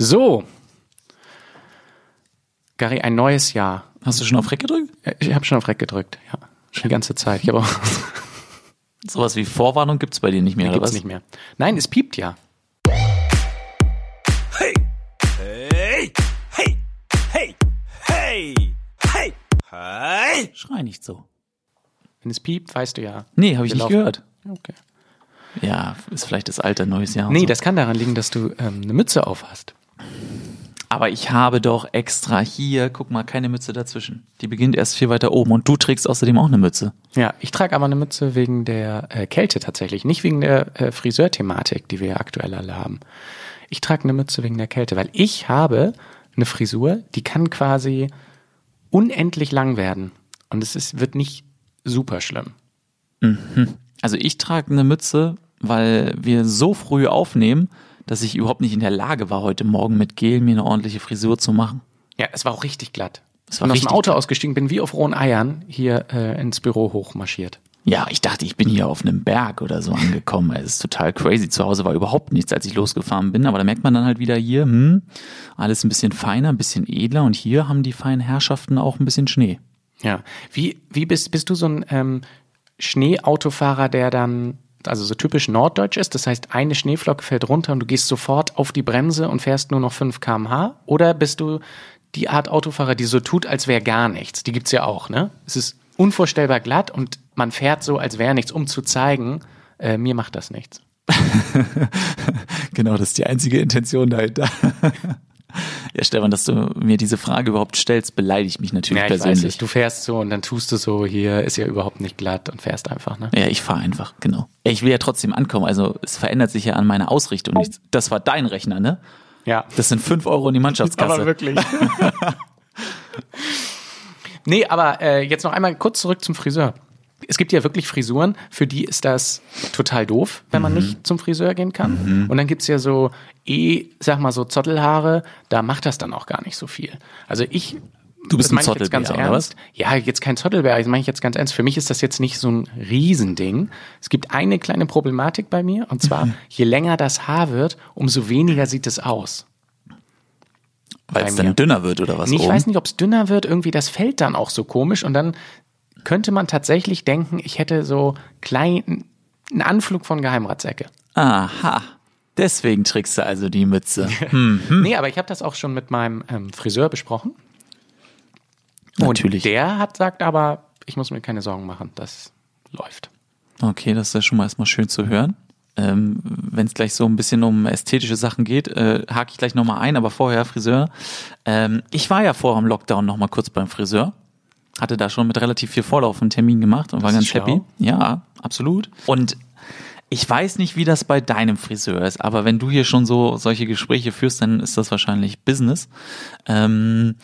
So. Gary, ein neues Jahr. Hast du schon auf Reck gedrückt? Ich habe schon auf Rec gedrückt, ja. Schon die ganze Zeit. Ich habe auch Sowas wie Vorwarnung gibt's bei dir nicht mehr, oder gibt's was? nicht mehr. Nein, es piept ja. Hey, hey, hey, hey, hey, hey, hey. Schrei nicht so. Wenn es piept, weißt du ja. Nee, habe ich nicht laufen. gehört. Okay. Ja, ist vielleicht das Alter, neues Jahr. Nee, so. das kann daran liegen, dass du ähm, eine Mütze auf hast. Aber ich habe doch extra hier, guck mal, keine Mütze dazwischen. Die beginnt erst viel weiter oben und du trägst außerdem auch eine Mütze. Ja, ich trage aber eine Mütze wegen der äh, Kälte tatsächlich, nicht wegen der äh, Friseurthematik, die wir ja aktuell alle haben. Ich trage eine Mütze wegen der Kälte, weil ich habe eine Frisur, die kann quasi unendlich lang werden und es ist, wird nicht super schlimm. Also ich trage eine Mütze, weil wir so früh aufnehmen, dass ich überhaupt nicht in der Lage war, heute Morgen mit Gel mir eine ordentliche Frisur zu machen. Ja, es war auch richtig glatt. Es war bin aus dem Auto ausgestiegen, bin wie auf rohen Eiern hier äh, ins Büro hochmarschiert. Ja, ich dachte, ich bin hier auf einem Berg oder so angekommen. Es ist total crazy. Zu Hause war überhaupt nichts, als ich losgefahren bin. Aber da merkt man dann halt wieder hier, hm, alles ein bisschen feiner, ein bisschen edler. Und hier haben die feinen Herrschaften auch ein bisschen Schnee. Ja. Wie, wie bist, bist du so ein ähm, Schneeautofahrer, der dann, also so typisch norddeutsch ist? Das heißt, eine Schneeflocke fällt runter und du gehst sofort auf die Bremse und fährst nur noch 5 km/h? Oder bist du die Art Autofahrer, die so tut, als wäre gar nichts? Die gibt's ja auch, ne? Es ist unvorstellbar glatt und man fährt so, als wäre nichts, um zu zeigen, äh, mir macht das nichts. Genau, das ist die einzige Intention dahinter. ja, Stefan, dass du mir diese Frage überhaupt stellst, beleidigt mich natürlich Ja, ich weiß persönlich. es. Du fährst so und dann tust du so, hier ist ja überhaupt nicht glatt und fährst einfach, ne? Ja, ich fahre einfach, genau. Ich will ja trotzdem ankommen, also es verändert sich ja an meiner Ausrichtung nichts. Das war dein Rechner, ne? Ja. Das sind fünf Euro in die Mannschaftskasse. wirklich. nee, aber äh, jetzt noch einmal kurz zurück zum Friseur. Es gibt ja wirklich Frisuren, für die ist das total doof, wenn man nicht zum Friseur gehen kann. Und dann gibt's ja so eh, sag mal so Zottelhaare, da macht das dann auch gar nicht so viel. Also ich Du bist das ein ich jetzt ganz Zottelbär, oder ernst. Ja, jetzt kein Zottelbär, das meine ich jetzt ganz ernst. Für mich ist das jetzt nicht so ein Riesending. Es gibt eine kleine Problematik bei mir, und zwar, je länger das Haar wird, umso weniger sieht es aus. Weil es dann dünner wird oder was? Nee, ich oben? weiß nicht, ob es dünner wird, irgendwie das fällt dann auch so komisch und dann könnte man tatsächlich denken, ich hätte so klein, einen Anflug von Geheimratsäcke. Aha. Deswegen trägst du also die Mütze. Hm. Nee, aber ich habe das auch schon mit meinem ähm, Friseur besprochen. Natürlich. Und der hat sagt aber, ich muss mir keine Sorgen machen, das läuft. Okay, das ist ja schon mal erstmal schön zu hören. Ähm, Wenn es gleich so ein bisschen um ästhetische Sachen geht, äh, hake ich gleich nochmal ein, aber vorher Friseur. Ähm, ich war ja vor dem Lockdown nochmal kurz beim Friseur. Hatte da schon mit relativ viel Vorlauf einen Termin gemacht und war ist ganz schlau. happy. Ja, absolut. Und ich weiß nicht, wie das bei deinem Friseur ist, aber wenn du hier schon so solche Gespräche führst, dann ist das wahrscheinlich Business. Ähm,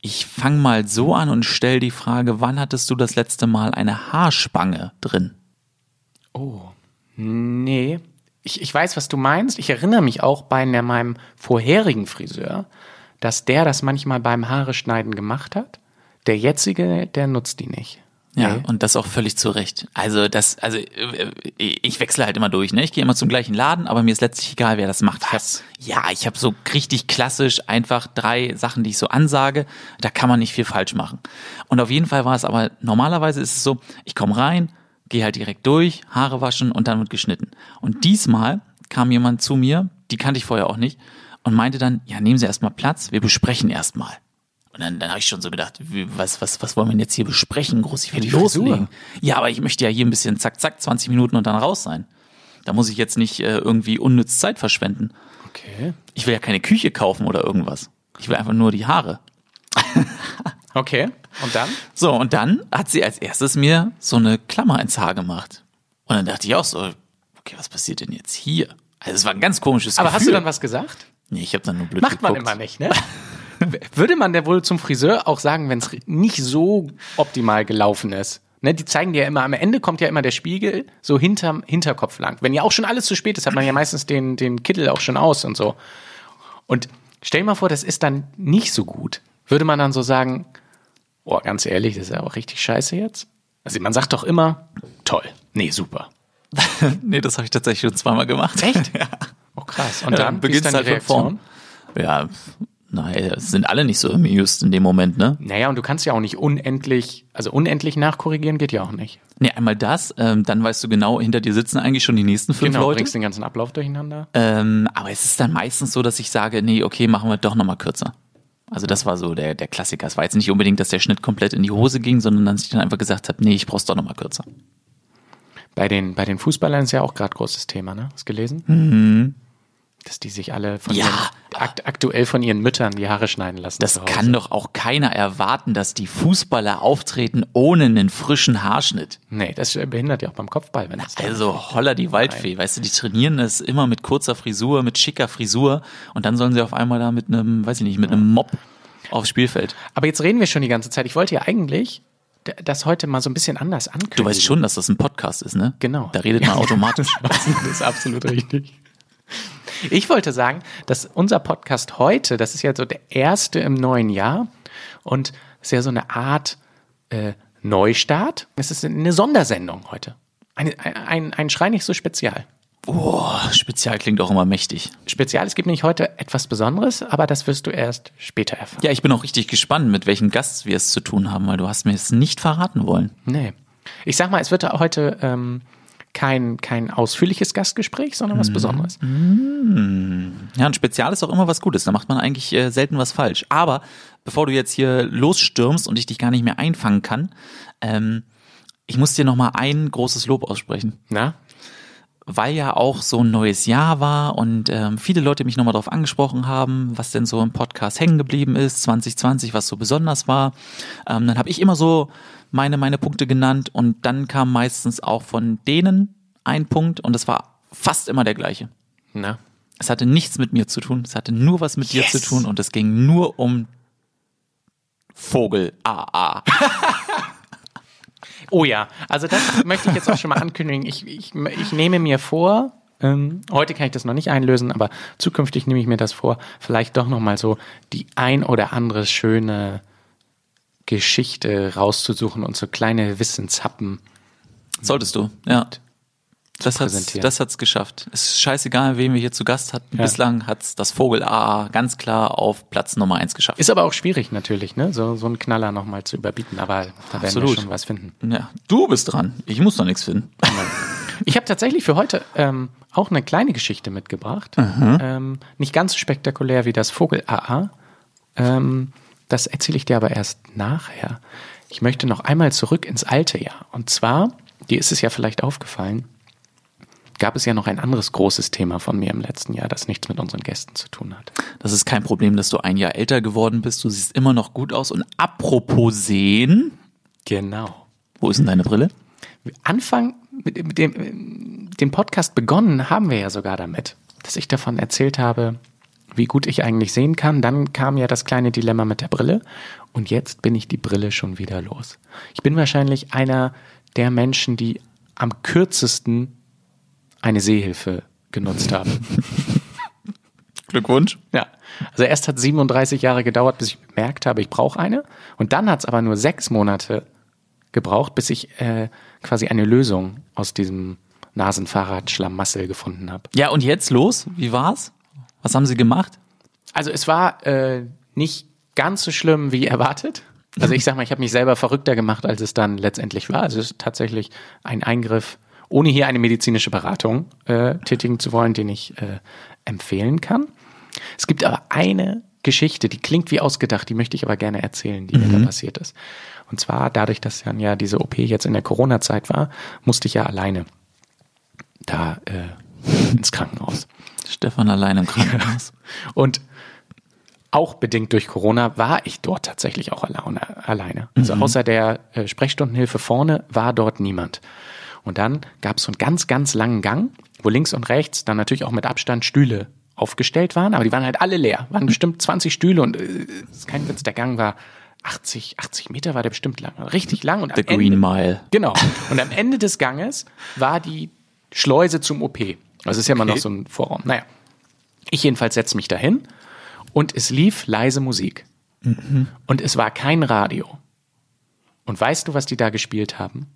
ich fange mal so an und stell die Frage, wann hattest du das letzte Mal eine Haarspange drin? Oh, nee. Ich, ich weiß, was du meinst. Ich erinnere mich auch bei ne- meinem vorherigen Friseur, dass der das manchmal beim Haare schneiden gemacht hat. Der jetzige, der nutzt die nicht. Ja, Nee. und das auch völlig zu Recht. Also das, also äh, ich wechsle halt immer durch, ne? Ich gehe immer zum gleichen Laden, aber mir ist letztlich egal, wer das macht. Was? Ja, ich habe so richtig klassisch einfach drei Sachen, die ich so ansage. Da kann man nicht viel falsch machen. Und auf jeden Fall war es aber normalerweise ist es so, ich komme rein, gehe halt direkt durch, Haare waschen und dann wird geschnitten. Und diesmal kam jemand zu mir, die kannte ich vorher auch nicht, und meinte dann, ja, nehmen Sie erstmal Platz, wir besprechen erstmal. Und dann, dann habe ich schon so gedacht, was, was, was wollen wir denn jetzt hier besprechen? Groß, ich will die loslegen. Ja, aber ich möchte ja hier ein bisschen zack, zack, 20 Minuten und dann raus sein. Da muss ich jetzt nicht äh, irgendwie unnütz Zeit verschwenden. Okay. Ich will ja keine Küche kaufen oder irgendwas. Ich will einfach nur die Haare. Okay. Und dann? So, und dann hat sie als erstes mir so eine Klammer ins Haar gemacht. Und dann dachte ich auch so, okay, was passiert denn jetzt hier? Also es war ein ganz komisches Aber Gefühl. hast du dann was gesagt? Nee, ich habe dann nur blöd Macht man geguckt. immer nicht, ne? Würde man denn wohl zum Friseur auch sagen, wenn es nicht so optimal gelaufen ist? Ne, die zeigen dir ja immer, am Ende kommt ja immer der Spiegel so hinterm Hinterkopf lang. Wenn ja auch schon alles zu spät ist, hat man ja meistens den, den Kittel auch schon aus und so. Und stell dir mal vor, das ist dann nicht so gut. Würde man dann so sagen, oh, ganz ehrlich, das ist ja auch richtig scheiße jetzt? Also man sagt doch immer, toll, nee, super. Nee, das habe ich tatsächlich schon zweimal gemacht. Echt? ja. Oh krass. Und Ja, dann, beginnst dann die halt von vorn. Ja, nein, sind alle nicht so amused in dem Moment, ne? Naja, und du kannst ja auch nicht unendlich, also unendlich nachkorrigieren geht ja auch nicht. Nee, einmal das, ähm, dann weißt du genau, hinter dir sitzen eigentlich schon die nächsten fünf Genau, Leute. bringst den ganzen Ablauf durcheinander. Ähm, aber es ist dann meistens so, dass ich sage, nee, okay, machen wir doch nochmal kürzer. Also das war so der, der Klassiker. Es war jetzt nicht unbedingt, dass der Schnitt komplett in die Hose ging, sondern dass ich dann einfach gesagt habe, nee, ich brauch's doch nochmal kürzer. Bei den, bei den Fußballern ist ja auch gerade großes Thema, ne? Hast du gelesen? Dass die sich alle von Ja. ihren, akt, aktuell von ihren Müttern die Haare schneiden lassen. Das kann doch auch keiner erwarten, dass die Fußballer auftreten ohne einen frischen Haarschnitt. Nee, das behindert ja auch beim Kopfball, wenn das Also holla die Waldfee, weißt du, die trainieren das immer mit kurzer Frisur, mit schicker Frisur und dann sollen sie auf einmal da mit einem, weiß ich nicht, mit einem Mob aufs Spielfeld. Aber jetzt reden wir schon die ganze Zeit. Ich wollte ja eigentlich das heute mal so ein bisschen anders ankündigen. Du weißt schon, dass das ein Podcast ist, ne? Genau. Da redet man automatisch. Das ist absolut richtig. Ich wollte sagen, dass unser Podcast heute, das ist ja so der erste im neuen Jahr und es ist ja so eine Art äh, Neustart. Es ist eine Sondersendung heute. Ein, ein, ein Schrei nicht so spezial. Boah, Spezial klingt auch immer mächtig. Spezial, es gibt nämlich heute etwas Besonderes, aber das wirst du erst später erfahren. Ja, ich bin auch richtig gespannt, mit welchem Gast wir es zu tun haben, weil du hast mir es nicht verraten wollen. Nee. Ich sag mal, es wird heute ähm, kein, kein ausführliches Gastgespräch, sondern was Besonderes. Ja, ein Spezial ist auch immer was Gutes. Da macht man eigentlich äh, selten was falsch. Aber bevor du jetzt hier losstürmst und ich dich gar nicht mehr einfangen kann, ähm, ich muss dir noch mal ein großes Lob aussprechen. Na? weil ja auch so ein neues Jahr war und ähm, viele Leute mich nochmal darauf angesprochen haben, was denn so im Podcast hängen geblieben ist, 2020, was so besonders war. Ähm, dann habe ich immer so meine, meine Punkte genannt und dann kam meistens auch von denen ein Punkt und es war fast immer der gleiche. Na? Es hatte nichts mit mir zu tun, es hatte nur was mit dir Yes. zu tun und es ging nur um Vogel AA. Oh ja, also das möchte ich jetzt auch schon mal ankündigen. Ich, ich, ich nehme mir vor, ähm, heute kann ich das noch nicht einlösen, aber zukünftig nehme ich mir das vor, vielleicht doch noch mal so die ein oder andere schöne Geschichte rauszusuchen und so kleine Wissenshappen. Solltest du, ja. Das hat's, präsentieren. das hat's geschafft. Es ist scheißegal, wen wir hier zu Gast hatten. Ja. Bislang hat's das Vogel AA ganz klar auf Platz Nummer eins geschafft. Ist aber auch schwierig natürlich, ne? So, so einen Knaller noch mal zu überbieten, aber da werden wir Absolut. schon was finden. ja, du bist dran. Ich muss noch nichts finden. Ich habe tatsächlich für heute ähm, auch eine kleine Geschichte mitgebracht. Ähm, nicht ganz so spektakulär wie das Vogel AA. Ähm, das erzähle ich dir aber erst nachher. Ich möchte noch einmal zurück ins alte Jahr. Und zwar, dir ist es ja vielleicht aufgefallen, gab es ja noch ein anderes großes Thema von mir im letzten Jahr, das nichts mit unseren Gästen zu tun hat. Das ist kein Problem, dass du ein Jahr älter geworden bist. Du siehst immer noch gut aus. Und apropos sehen, Genau. wo ist denn deine Brille? Anfang mit, mit dem den Podcast begonnen haben wir ja sogar damit, dass ich davon erzählt habe, wie gut ich eigentlich sehen kann. Dann kam ja das kleine Dilemma mit der Brille und jetzt bin ich die Brille schon wieder los. Ich bin wahrscheinlich einer der Menschen, die am kürzesten eine Sehhilfe genutzt haben. Glückwunsch. Ja. Also erst hat 37 Jahre gedauert, bis ich bemerkt habe, ich brauche eine. Und dann hat es aber nur sechs Monate gebraucht, bis ich äh, quasi eine Lösung aus diesem Nasenfahrradschlamassel gefunden habe. Ja, und jetzt los? Wie war's? Was haben sie gemacht? Also es war äh, nicht ganz so schlimm wie erwartet. Also ich sag mal, ich habe mich selber verrückter gemacht, als es dann letztendlich war. Also es ist tatsächlich ein Eingriff, ohne hier eine medizinische Beratung äh, tätigen zu wollen, den ich äh, empfehlen kann. Es gibt aber eine Geschichte, die klingt wie ausgedacht, die möchte ich aber gerne erzählen, die mir da passiert ist. Und zwar dadurch, dass dann ja diese OP jetzt in der Corona-Zeit war, musste ich ja alleine da äh, ins Krankenhaus. Stefan allein im Krankenhaus. Und auch bedingt durch Corona war ich dort tatsächlich auch alleine. Also außer der äh, Sprechstundenhilfe vorne war dort niemand. Und dann gab es so einen ganz, ganz langen Gang, wo links und rechts dann natürlich auch mit Abstand Stühle aufgestellt waren, aber die waren halt alle leer. Waren bestimmt 20 Stühle und äh, ist kein Witz, der Gang war 80, 80 Meter war der bestimmt lang. Richtig lang. Und The am Ende, Green Mile. Genau. Und am Ende des Ganges war die Schleuse zum OP. Also ist ja immer noch so ein Vorraum. Naja. Ich jedenfalls setze mich dahin und es lief leise Musik. Und es war kein Radio. Und weißt du, was die da gespielt haben?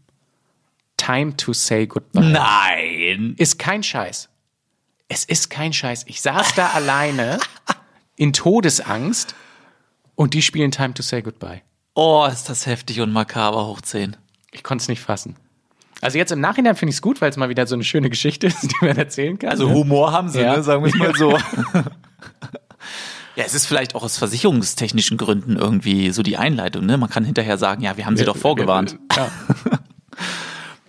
Time to say goodbye. Nein. Ist kein Scheiß. Es ist kein Scheiß. Ich saß da alleine in Todesangst und die spielen Time to Say Goodbye. Oh, ist das heftig und makaber hoch 10. Ich konnte es nicht fassen. Also jetzt im Nachhinein finde ich es gut, weil es mal wieder so eine schöne Geschichte ist, die man erzählen kann. Also ne? Humor haben sie, Ja. ne? sagen wir es mal so. ja, es ist vielleicht auch aus versicherungstechnischen Gründen irgendwie so die Einleitung. Ne? Man kann hinterher sagen, ja, wir haben sie doch vorgewarnt. Ja.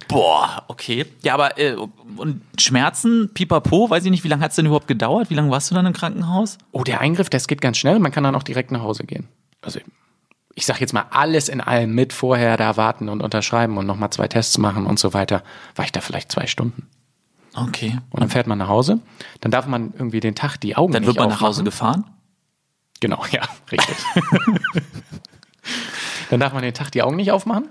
Boah, okay. Ja, aber äh, und Schmerzen, pipapo, weiß ich nicht, wie lange hat es denn überhaupt gedauert? Wie lange warst du dann im Krankenhaus? Oh, der Eingriff, das geht ganz schnell. Man kann dann auch direkt nach Hause gehen. Also ich sag jetzt mal alles in allem mit vorher da warten und unterschreiben und nochmal zwei Tests machen und so weiter. War ich da vielleicht zwei Stunden. Okay. Und dann fährt man nach Hause. Dann darf man irgendwie den Tag die Augen Dann wird man nach aufmachen. Hause gefahren? Genau, ja, richtig. dann darf man den Tag die Augen nicht aufmachen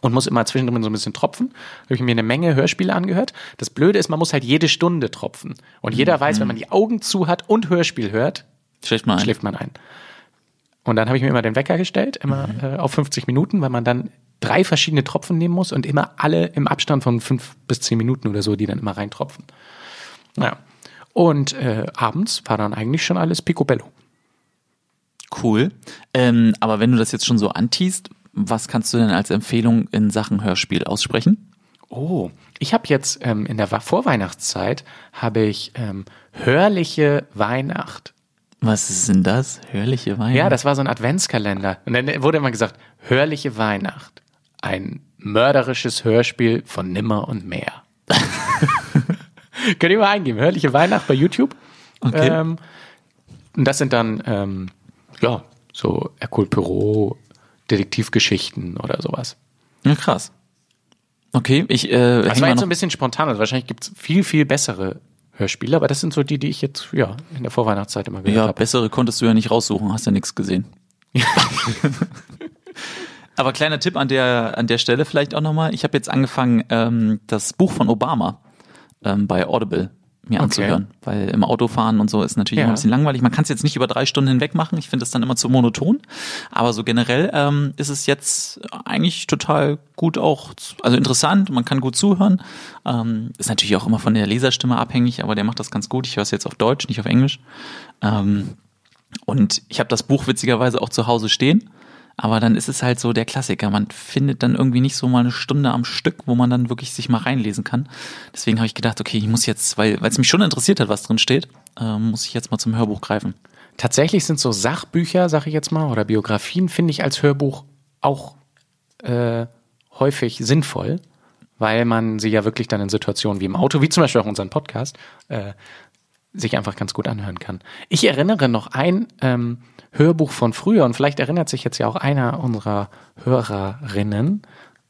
und muss immer zwischendrin so ein bisschen tropfen. Da habe ich mir eine Menge Hörspiele angehört. Das Blöde ist, man muss halt jede Stunde tropfen. Und jeder weiß, wenn man die Augen zu hat und Hörspiel hört, Schläft mal ein. schläft man ein. Und dann habe ich mir immer den Wecker gestellt, immer äh, auf 50 Minuten, weil man dann drei verschiedene Tropfen nehmen muss und immer alle im Abstand von fünf bis zehn Minuten oder so, die dann immer reintropfen. Naja. Und äh, abends war dann eigentlich schon alles picobello. Cool. Ähm, aber wenn du das jetzt schon so antiest, was kannst du denn als Empfehlung in Sachen Hörspiel aussprechen? Oh, ich habe jetzt ähm, in der Vorweihnachtszeit habe ich ähm, hörliche Weihnacht. Was ist denn das? Hörliche Weine? Ja, das war so ein Adventskalender. Und dann wurde immer gesagt, hörliche Weihnacht. Ein mörderisches Hörspiel von Nimmer und Mehr. Könnt ihr mal eingeben, hörliche Weihnacht bei YouTube. Okay. Ähm, und das sind dann, ähm, ja, so Hercule Poirot, Detektivgeschichten oder sowas. ja krass. Okay, ich äh, Das war jetzt so ein bisschen spontan. Also wahrscheinlich gibt's viel, viel bessere Hörspiele, aber das sind so die, die ich jetzt ja in der Vorweihnachtszeit immer gehört Ja, habe. bessere konntest du ja nicht raussuchen, hast ja nichts gesehen. Aber kleiner Tipp an der, an der Stelle vielleicht auch nochmal. Ich habe jetzt angefangen, ähm, das Buch von Obama ähm, bei Audible mir anzuhören. Weil im Autofahren und so ist natürlich Ja. immer ein bisschen langweilig. Man kann es jetzt nicht über drei Stunden hinweg machen. Ich finde das dann immer zu monoton. Aber so generell ähm, ist es jetzt eigentlich total gut auch, also interessant. Man kann gut zuhören. Ähm, ist natürlich auch immer von der Leserstimme abhängig, aber der macht das ganz gut. Ich höre es jetzt auf Deutsch, nicht auf Englisch. Ähm, und ich habe das Buch witzigerweise auch zu Hause stehen. Aber dann ist es halt so der Klassiker. Man findet dann irgendwie nicht so mal eine Stunde am Stück, wo man dann wirklich sich mal reinlesen kann. Deswegen habe ich gedacht, okay, ich muss jetzt, weil es mich schon interessiert hat, was drin steht, äh, muss ich jetzt mal zum Hörbuch greifen. Tatsächlich sind so Sachbücher, sag ich jetzt mal, oder Biografien, finde ich als Hörbuch auch äh, häufig sinnvoll, weil man sie ja wirklich dann in Situationen wie im Auto, wie zum Beispiel auch unseren Podcast, äh, sich einfach ganz gut anhören kann. Ich erinnere noch ein ähm, Hörbuch von früher und vielleicht erinnert sich jetzt ja auch einer unserer Hörerinnen,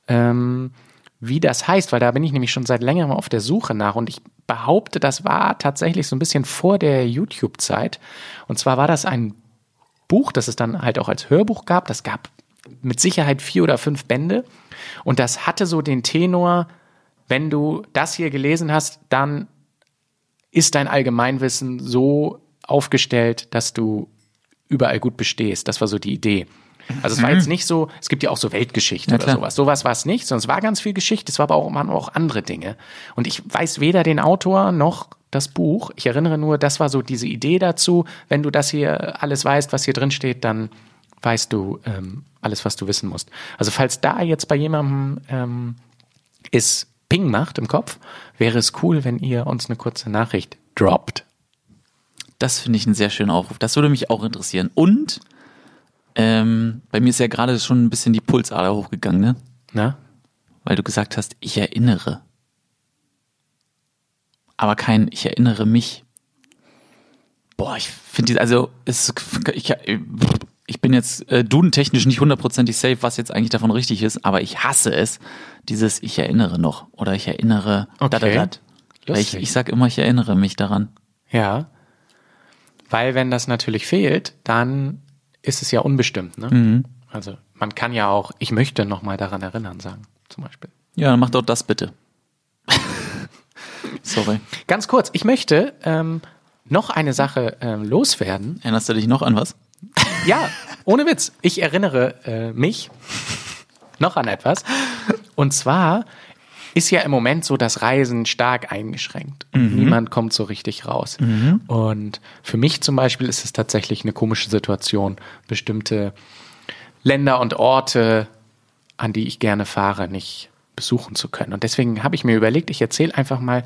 ähm, wie das heißt, weil da bin ich nämlich schon seit längerem auf der Suche nach und ich behaupte, das war tatsächlich so ein bisschen vor der YouTube-Zeit. Und zwar war das ein Buch, das es dann halt auch als Hörbuch gab. Das gab mit Sicherheit vier oder fünf Bände. Und das hatte so den Tenor, wenn du das hier gelesen hast, dann ist dein Allgemeinwissen so aufgestellt, dass du überall gut bestehst. Das war so die Idee. Also es war jetzt nicht so, es gibt ja auch so Weltgeschichte Ja, oder sowas. Sowas war es nicht, sondern es war ganz viel Geschichte. Es war aber auch, waren auch andere Dinge. Und ich weiß weder den Autor noch das Buch. Ich erinnere nur, das war so diese Idee dazu. Wenn du das hier alles weißt, was hier drin steht, dann weißt du ähm, alles, was du wissen musst. Also falls da jetzt bei jemandem ähm, es Ping macht im Kopf, wäre es cool, wenn ihr uns eine kurze Nachricht droppt. Das finde ich einen sehr schönen Aufruf. Das würde mich auch interessieren. Und ähm, bei mir ist ja gerade schon ein bisschen die Pulsader hochgegangen, ne? Na? Weil du gesagt hast, ich erinnere. Aber kein ich erinnere mich. Boah, ich finde, die- also es, ich, ich bin jetzt äh, dudentechnisch nicht hundertprozentig safe, was jetzt eigentlich davon richtig ist, aber ich hasse es, dieses ich erinnere noch oder ich erinnere Okay. da, da, da. Weil ich, ich sag immer, ich erinnere mich daran. Ja. Weil wenn das natürlich fehlt, dann ist es ja unbestimmt. Ne? Also man kann ja auch, ich möchte nochmal daran erinnern sagen, zum Beispiel. Ja, dann mach doch das bitte. Sorry. Ganz kurz, ich möchte ähm, noch eine Sache ähm, loswerden. Erinnerst du dich noch an was? Ja, ohne Witz. Ich erinnere äh, mich noch an etwas. Und zwar ist ja im Moment so das Reisen stark eingeschränkt. Und Niemand kommt so richtig raus. Und für mich zum Beispiel ist es tatsächlich eine komische Situation, bestimmte Länder und Orte, an die ich gerne fahre, nicht besuchen zu können. Und deswegen habe ich mir überlegt, ich erzähle einfach mal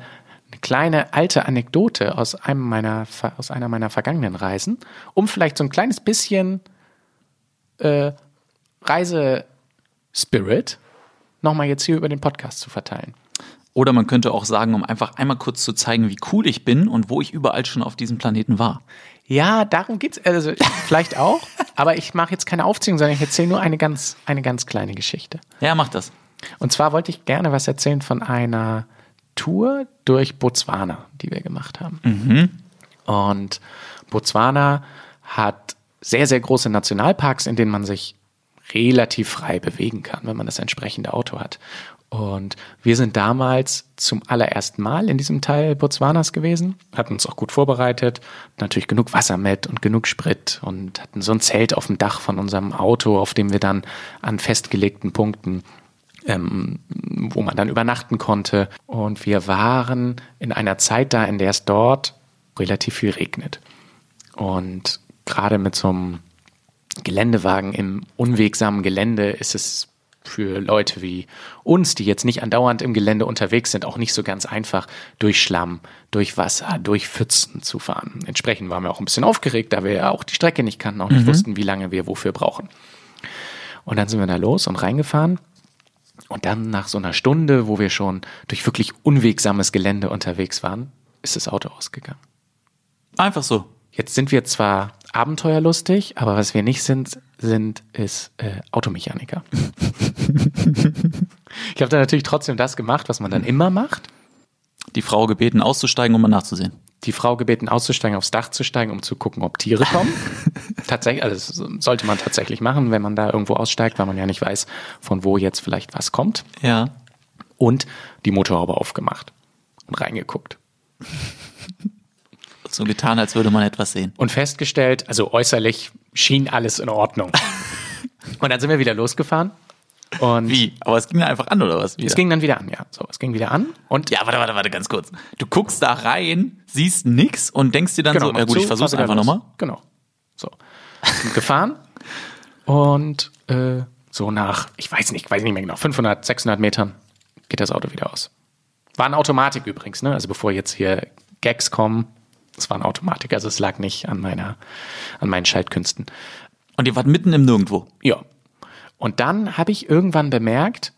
eine kleine alte Anekdote aus einem meiner aus einer meiner vergangenen Reisen, um vielleicht so ein kleines bisschen äh, Reisespirit nochmal jetzt hier über den Podcast zu verteilen. Oder man könnte auch sagen, um einfach einmal kurz zu zeigen, wie cool ich bin und wo ich überall schon auf diesem Planeten war. Ja, darum geht's. Also vielleicht auch, aber ich mache jetzt keine Aufzählung, sondern ich erzähle nur eine ganz, eine ganz kleine Geschichte. Ja, mach das. Und zwar wollte ich gerne was erzählen von einer Tour durch Botswana, die wir gemacht haben. Und Botswana hat sehr, sehr große Nationalparks, in denen man sich relativ frei bewegen kann, wenn man das entsprechende Auto hat. Und wir sind damals zum allerersten Mal in diesem Teil Botswanas gewesen, hatten uns auch gut vorbereitet, natürlich genug Wasser mit und genug Sprit und hatten so ein Zelt auf dem Dach von unserem Auto, auf dem wir dann an festgelegten Punkten ähm, wo man dann übernachten konnte. Und wir waren in einer Zeit da, in der es dort relativ viel regnet. Und gerade mit so einem Geländewagen im unwegsamen Gelände ist es für Leute wie uns, die jetzt nicht andauernd im Gelände unterwegs sind, auch nicht so ganz einfach, durch Schlamm, durch Wasser, durch Pfützen zu fahren. Entsprechend waren wir auch ein bisschen aufgeregt, da wir ja auch die Strecke nicht kannten, auch nicht wussten, wie lange wir wofür brauchen. Und dann sind wir da los und reingefahren. Und dann nach so einer Stunde, wo wir schon durch wirklich unwegsames Gelände unterwegs waren, ist das Auto ausgegangen. Einfach so. Jetzt sind wir zwar abenteuerlustig, aber was wir nicht sind, sind ist äh, Automechaniker. ich habe dann natürlich trotzdem das gemacht, was man dann immer macht. Die Frau gebeten auszusteigen, um mal nachzusehen. Die Frau gebeten auszusteigen, aufs Dach zu steigen, um zu gucken, ob Tiere kommen. tatsächlich, also das sollte man tatsächlich machen, wenn man da irgendwo aussteigt, weil man ja nicht weiß, von wo jetzt vielleicht was kommt. Ja. Und die Motorhaube aufgemacht und reingeguckt. So getan, als würde man etwas sehen. und festgestellt, also äußerlich schien alles in Ordnung. und dann sind wir wieder losgefahren. Und Wie? Aber es ging dann einfach an, oder was? Wieder? es ging dann wieder an, ja. So, es ging wieder an. Und ja, warte, warte, warte, ganz kurz. Du guckst da rein, siehst nix und denkst dir dann so, mach ja gut, zu, ich versuch's einfach nochmal. Genau. So. Gefahren. Und äh, so nach, ich weiß nicht, weiß nicht mehr genau, 500, 600 Metern geht das Auto wieder aus. War eine Automatik übrigens, ne? Also bevor jetzt hier Gags kommen, es war eine Automatik, also es lag nicht an meiner, an meinen Schaltkünsten. Und ihr wart mitten im Nirgendwo. Ja. Und dann habe ich irgendwann bemerkt,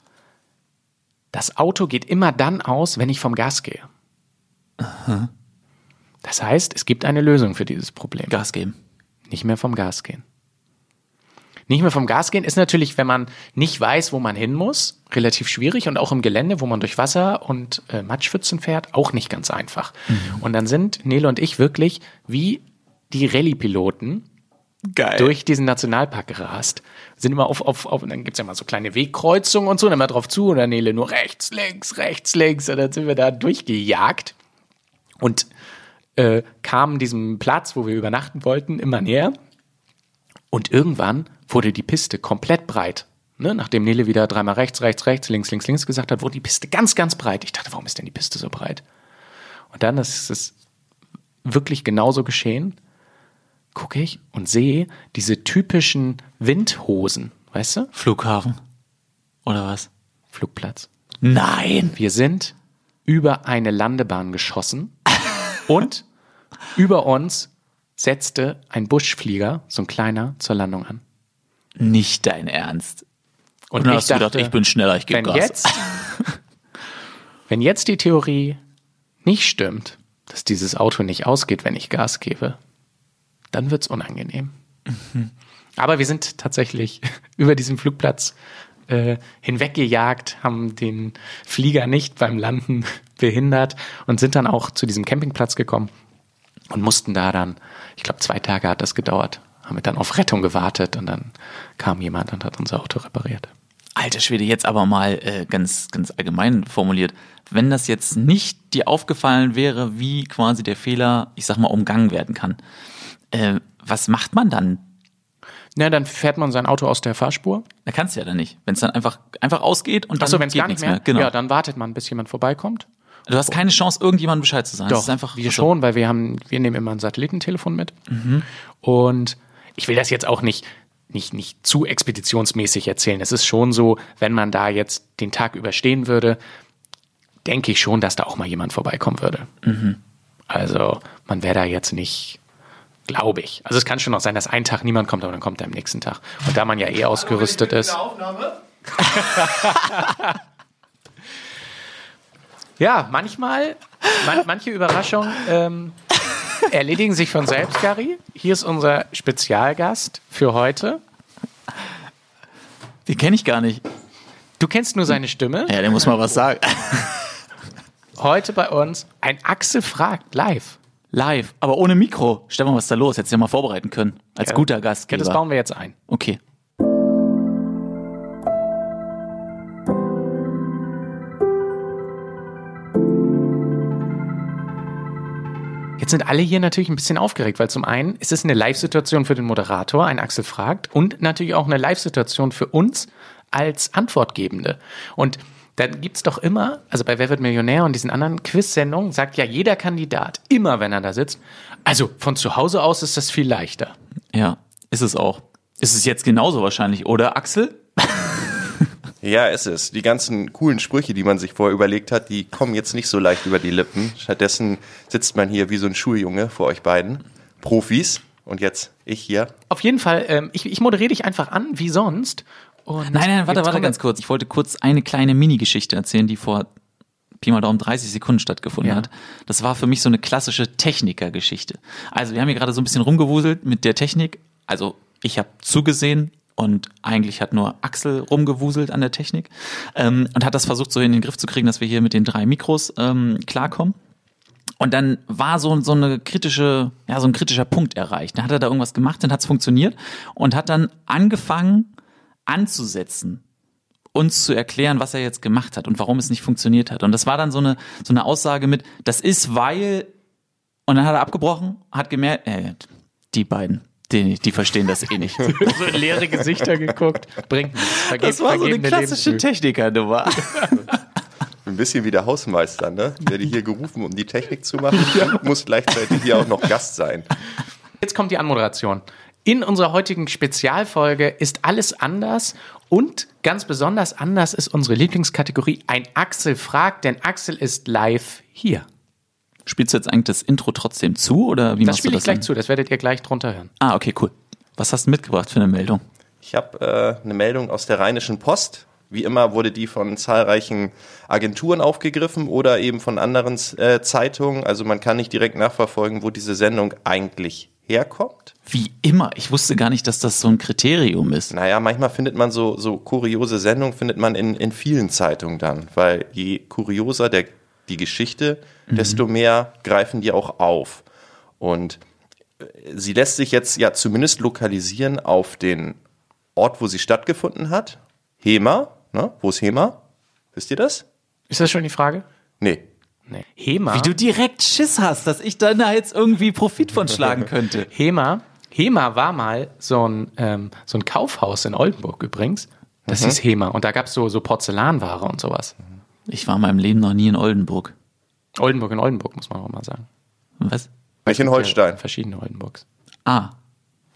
das Auto geht immer dann aus, wenn ich vom Gas gehe. Das heißt, es gibt eine Lösung für dieses Problem. Gas geben. Nicht mehr vom Gas gehen. Nicht mehr vom Gas gehen ist natürlich, wenn man nicht weiß, wo man hin muss, relativ schwierig und auch im Gelände, wo man durch Wasser und äh, Matschpfützen fährt, auch nicht ganz einfach. Und dann sind Nele und ich wirklich wie die Rallye-Piloten Geil. durch diesen Nationalpark gerast. Sind immer auf, auf, auf, und dann gibt's ja mal so kleine Wegkreuzungen und so, dann immer drauf zu und dann Nele nur rechts, links, rechts, links. Und dann sind wir da durchgejagt und äh, kamen diesem Platz, wo wir übernachten wollten, immer näher. Und irgendwann wurde die Piste komplett breit. Ne? Nachdem Nele wieder dreimal rechts, rechts, rechts, links, links, links gesagt hat, wurde die Piste ganz, ganz breit. Ich dachte, warum ist denn die Piste so breit? Und dann ist es wirklich genauso geschehen. Gucke ich und sehe diese typischen Windhosen, weißt du? Flughafen. Oder was? Flugplatz. Nein. Wir sind über eine Landebahn geschossen und über uns setzte ein Buschflieger, so ein kleiner, zur Landung an. Nicht dein Ernst. Und, Und dann hast du gedacht, ich bin schneller, ich gebe Gas. jetzt, wenn jetzt die Theorie nicht stimmt, dass dieses Auto nicht ausgeht, wenn ich Gas gebe, dann wird's unangenehm. Aber wir sind tatsächlich über diesen Flugplatz äh, hinweggejagt, haben den Flieger nicht beim Landen behindert und sind dann auch zu diesem Campingplatz gekommen und mussten da dann, ich glaube, zwei Tage hat das gedauert, haben wir dann auf Rettung gewartet und dann kam jemand und hat unser Auto repariert. Alter Schwede, jetzt aber mal äh, ganz, ganz allgemein formuliert. Wenn das jetzt nicht dir aufgefallen wäre, wie quasi der Fehler, ich sag mal, umgangen werden kann, äh, was macht man dann? Na, dann fährt man sein Auto aus der Fahrspur. Da kannst du ja dann nicht. Wenn es dann einfach, einfach ausgeht und dann Achso, wenn es geht gar nicht nichts mehr, Genau. ja, dann wartet man, bis jemand vorbeikommt. du hast keine Chance, irgendjemandem Bescheid zu sagen. Doch, Das ist einfach wir schon, weil wir haben, wir nehmen immer ein Satellitentelefon mit. Und ich will das jetzt auch nicht, nicht, nicht zu expeditionsmäßig erzählen. Es ist schon so, wenn man da jetzt den Tag überstehen würde, denke ich schon, dass da auch mal jemand vorbeikommen würde. Also man wäre da jetzt nicht, glaube ich. Also es kann schon noch sein, dass ein Tag niemand kommt, aber dann kommt er am nächsten Tag. Und da man ja eh ausgerüstet ist. Ja, manchmal, man, manche Überraschungen ähm, erledigen sich von selbst, Gary. Hier ist unser Spezialgast für heute. Den kenne ich gar nicht. Du kennst nur seine Stimme. Ja, der muss mal was sagen. Heute bei uns ein Axel fragt live. Live, aber ohne Mikro. Stefan, was ist da los? Hättest du ja mal vorbereiten können. Als Ja. guter Ja, Gastgeber. das bauen wir jetzt ein. okay. Sind alle hier natürlich ein bisschen aufgeregt, weil zum einen ist es eine Live-Situation für den Moderator, ein Axel fragt, und natürlich auch eine Live-Situation für uns als Antwortgebende. Und dann gibt's doch immer, also bei Wer wird Millionär und diesen anderen Quiz-Sendungen, sagt ja jeder Kandidat, immer wenn er da sitzt, also von zu Hause aus ist das viel leichter. Ja, ist es auch. Ist es jetzt genauso wahrscheinlich, oder Axel? Ja, es ist. Die ganzen coolen Sprüche, die man sich vorher überlegt hat, die kommen jetzt nicht so leicht über die Lippen. Stattdessen sitzt man hier wie so ein Schuljunge vor euch beiden. Profis. Und jetzt ich hier. Auf jeden Fall, ähm, ich, ich moderiere dich einfach an, wie sonst. Und Nein, nein, warte, warte ganz kurz. Ich wollte kurz eine kleine Mini-Geschichte erzählen, die vor Pi mal Daumen 30 Sekunden stattgefunden Ja. hat. Das war für mich so eine klassische Techniker-Geschichte. Also wir haben hier gerade so ein bisschen rumgewuselt mit der Technik. Also ich habe zugesehen und eigentlich hat nur Axel rumgewuselt an der Technik ähm, und hat das versucht so in den Griff zu kriegen, dass wir hier mit den drei Mikros ähm, klarkommen. Und dann war so, so eine kritische, ja, so ein kritischer Punkt erreicht. Dann hat er da irgendwas gemacht, dann hat es funktioniert und hat dann angefangen anzusetzen, uns zu erklären, was er jetzt gemacht hat und warum es nicht funktioniert hat. Und das war dann so eine, so eine Aussage mit, das ist weil, und dann hat er abgebrochen, hat gemerkt, äh, die beiden, die, die verstehen das eh nicht. so in leere Gesichter geguckt. Bringt nichts. Vergeb, Das war so eine klassische. Technikernummer. Ein bisschen wie der Hausmeister, ne? Werde hier gerufen, um die Technik zu machen. Muss gleichzeitig hier auch noch Gast sein. Jetzt kommt die Anmoderation. In unserer heutigen Spezialfolge ist alles anders und ganz besonders anders ist unsere Lieblingskategorie Ein Axel fragt, denn Axel ist live hier. Spielst du jetzt eigentlich das Intro trotzdem zu oder wie Das machst du spiele ich das gleich dann? zu, das werdet ihr gleich drunter hören. Ah, okay, cool. Was hast du mitgebracht für eine Meldung? Ich habe äh, eine Meldung aus der Rheinischen Post. Wie immer wurde die von zahlreichen Agenturen aufgegriffen oder eben von anderen äh, Zeitungen. Also man kann nicht direkt nachverfolgen, wo diese Sendung eigentlich herkommt. Wie immer. Ich wusste gar nicht, dass das so ein Kriterium ist. Naja, manchmal findet man so, so kuriose Sendungen, findet man in, in vielen Zeitungen dann, weil je kurioser der, die Geschichte, desto mehr greifen die auch auf. Und äh, sie lässt sich jetzt ja zumindest lokalisieren auf den Ort, wo sie stattgefunden hat. Hema, ne? Wo ist Hema? Wisst ihr das? Ist das schon die Frage? Nee. Nee. Hema. Wie du direkt Schiss hast, dass ich dann da jetzt irgendwie Profit von schlagen könnte. Hema. Hema war mal so ein, ähm, so ein Kaufhaus in Oldenburg übrigens. Das Mhm. hieß Hema. Und da gab es so, so Porzellanware und sowas. Ich war in meinem Leben noch nie in Oldenburg. Oldenburg in Oldenburg, muss man auch mal sagen. Was? Nicht in Holstein. Verschiedene Oldenburgs. Ah,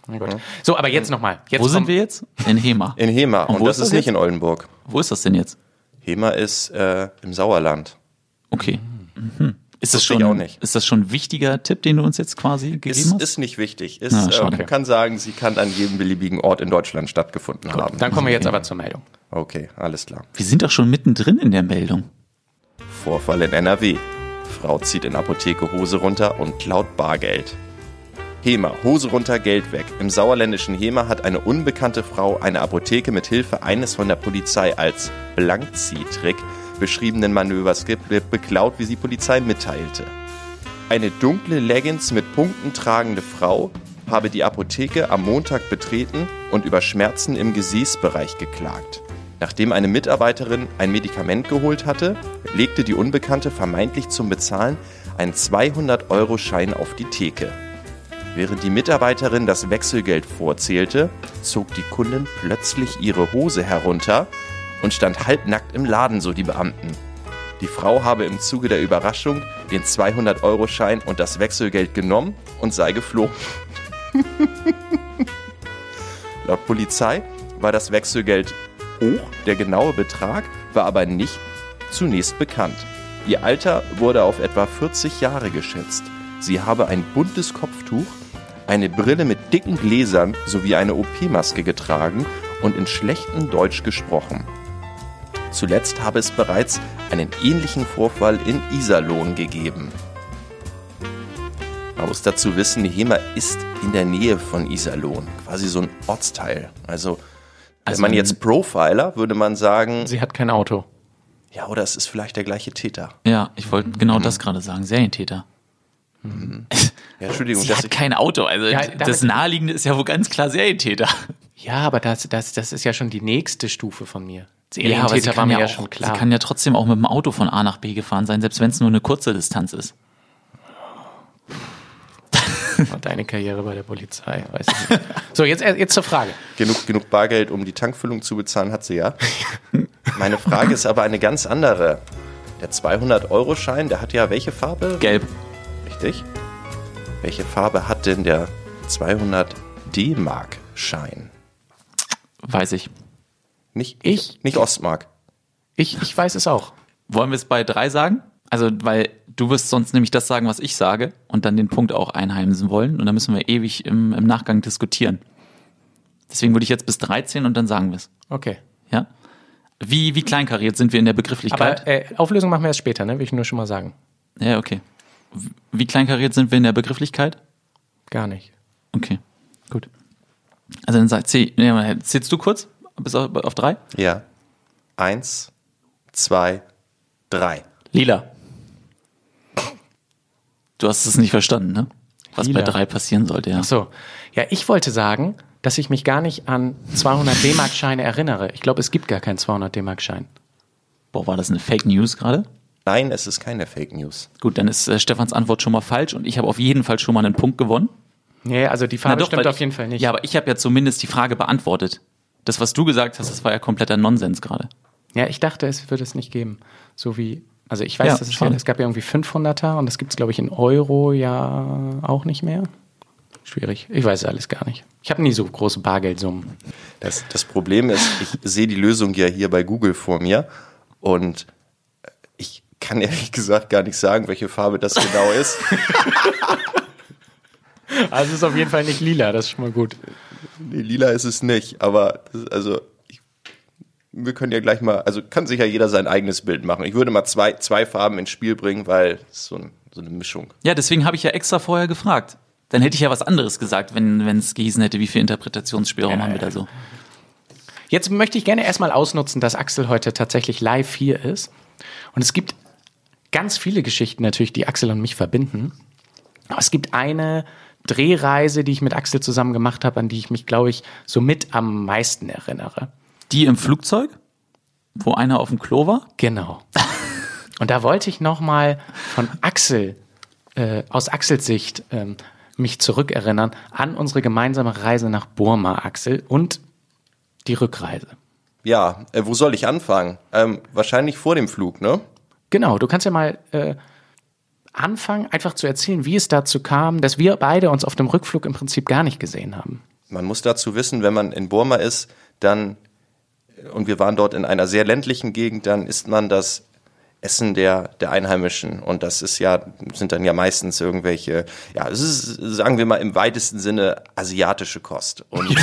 gut. So, aber jetzt nochmal. Jetzt wo sind wir jetzt? In Hema. In Hema. Und Und, wo das ist das ist nicht jetzt? in Oldenburg. Wo ist das denn jetzt? Hema ist äh, im Sauerland. Okay. Mhm. Ist das schon, auch nicht. ist das schon ein wichtiger Tipp, den du uns jetzt quasi gegeben Ist, hast? ist nicht wichtig. Ist, Ah, äh, man kann sagen, sie kann an jedem beliebigen Ort in Deutschland stattgefunden haben. Dann kommen wir jetzt aber zur Meldung. Okay, alles klar. wir sind doch schon mittendrin in der Meldung. Vorfall in NRW. Frau zieht in Apotheke Hose runter und klaut Bargeld. Hema, Hose runter, Geld weg. Im sauerländischen Hema hat eine unbekannte Frau eine Apotheke mit Hilfe eines von der Polizei als Blankziehtrick beschriebenen Manövers beklaut, wie sie Polizei mitteilte. Eine dunkle Leggings mit Punkten tragende Frau habe die Apotheke am Montag betreten und über Schmerzen im Gesäßbereich geklagt. Nachdem eine Mitarbeiterin ein Medikament geholt hatte, legte die Unbekannte vermeintlich zum Bezahlen einen 200-Euro-Schein auf die Theke. Während die Mitarbeiterin das Wechselgeld vorzählte, zog die Kundin plötzlich ihre Hose herunter und stand halbnackt im Laden, so die Beamten. Die Frau habe im Zuge der Überraschung den 200-Euro-Schein und das Wechselgeld genommen und sei geflohen. Laut Polizei war das Wechselgeld hoch, der genaue Betrag war aber nicht zunächst bekannt. Ihr Alter wurde auf etwa 40 Jahre geschätzt. Sie habe ein buntes Kopftuch, eine Brille mit dicken Gläsern sowie eine OP-Maske getragen und in schlechtem Deutsch gesprochen. Zuletzt habe es bereits einen ähnlichen Vorfall in Iserlohn gegeben. Man muss dazu wissen, die HEMA ist in der Nähe von Iserlohn, quasi so ein Ortsteil. Also, Also wenn man jetzt Profiler, würde man sagen, Sie hat kein Auto. ja, oder es ist vielleicht der gleiche Täter. Ja, ich wollte genau das gerade sagen. Serientäter. Ja, Entschuldigung, Sie das, hat kein Auto. Also Ja, das Naheliegende ist ja wohl ganz klar Serientäter. Ja, aber das, das, das ist ja schon die nächste Stufe von mir. Aber sie kann mir ja, ja auch, schon klar. Sie kann ja trotzdem auch mit dem Auto von A nach B gefahren sein, selbst wenn es nur eine kurze Distanz ist. Deine Karriere bei der Polizei, weiß ich nicht. So, jetzt, jetzt zur Frage. genug, genug Bargeld, um die Tankfüllung zu bezahlen, hat sie ja. Meine Frage ist aber eine ganz andere. Der 200-Euro-Schein, der hat ja welche Farbe? Gelb. Richtig. Welche Farbe hat denn der 200 D-Mark-Schein? Weiß ich. Nicht, Ich? nicht Ostmark. Ich, ich weiß es auch. Wollen wir es bei drei sagen? Also, weil du wirst sonst nämlich das sagen, was ich sage und dann den Punkt auch einheimsen wollen und dann müssen wir ewig im, im Nachgang diskutieren. Deswegen würde ich jetzt bis 13 und dann sagen wir es. Okay. Ja? Wie, wie kleinkariert sind wir in der Begrifflichkeit? Aber äh, Auflösung machen wir erst später, ne? Will ich nur schon mal sagen. ja, okay. Wie kleinkariert sind wir in der Begrifflichkeit? Gar nicht. Okay, gut. Also dann sag, zähl, nee, zählst du kurz bis auf, auf drei? Ja. Eins, zwei, drei. Lila. Du hast es nicht verstanden, ne? Was Lila. bei drei passieren sollte, ja. Ach so. Ja, ich wollte sagen, dass ich mich gar nicht an 200 D-Mark-Scheine erinnere. Ich glaube, es gibt gar keinen 200 D-Mark-Schein. Boah, war das eine Fake News gerade? Nein, es ist keine Fake News. Gut, dann ist äh, Stefans Antwort schon mal falsch und ich habe auf jeden Fall schon mal einen Punkt gewonnen. Nee, also die Farbe stimmt auf ich- jeden Fall nicht. Ja, aber ich habe ja zumindest die Frage beantwortet. Das, was du gesagt hast, das war ja kompletter Nonsens gerade. Ja, ich dachte, es würde es nicht geben. So wie, also ich weiß, Ja, dass es, ja, es gab ja irgendwie 500er und das gibt es, glaube ich, in Euro ja auch nicht mehr. Schwierig. Ich weiß alles gar nicht. Ich habe nie so große Bargeldsummen. Das, das Problem ist, ich sehe die Lösung ja hier bei Google vor mir und ich kann ehrlich gesagt gar nicht sagen, welche Farbe das genau ist. Also es ist auf jeden Fall nicht lila, das ist schon mal gut. Nee, lila ist es nicht, aber also ich, wir können ja gleich mal, also kann sich ja jeder sein eigenes Bild machen. Ich würde mal zwei, zwei Farben ins Spiel bringen, weil es so, ein, so eine Mischung. Ja, deswegen habe ich ja extra vorher gefragt. Dann hätte ich ja was anderes gesagt, wenn wenn es gehießen hätte, wie viel Interpretationsspielraum haben wir da so. Jetzt möchte ich gerne erstmal ausnutzen, dass Axel heute tatsächlich live hier ist. Und es gibt ganz viele Geschichten natürlich, die Axel und mich verbinden. Aber es gibt eine Drehreise, die ich mit Axel zusammen gemacht habe, an die ich mich, glaube ich, so mit am meisten erinnere. Die im Flugzeug, wo einer auf dem Klo war? Genau. Und da wollte ich nochmal von Axel, äh, aus Axels Sicht, ähm, mich zurückerinnern an unsere gemeinsame Reise nach Burma, Axel, und die Rückreise. Ja, äh, wo soll ich anfangen? Ähm, wahrscheinlich vor dem Flug, ne? Genau, du kannst ja mal äh, anfangen, einfach zu erzählen, wie es dazu kam, dass wir beide uns auf dem Rückflug im Prinzip gar nicht gesehen haben. Man muss dazu wissen, wenn man in Burma ist, dann, und wir waren dort in einer sehr ländlichen Gegend, dann isst man das Essen der, der Einheimischen. Und das ist ja, sind dann ja meistens irgendwelche, ja, es ist, sagen wir mal, im weitesten Sinne asiatische Kost. Und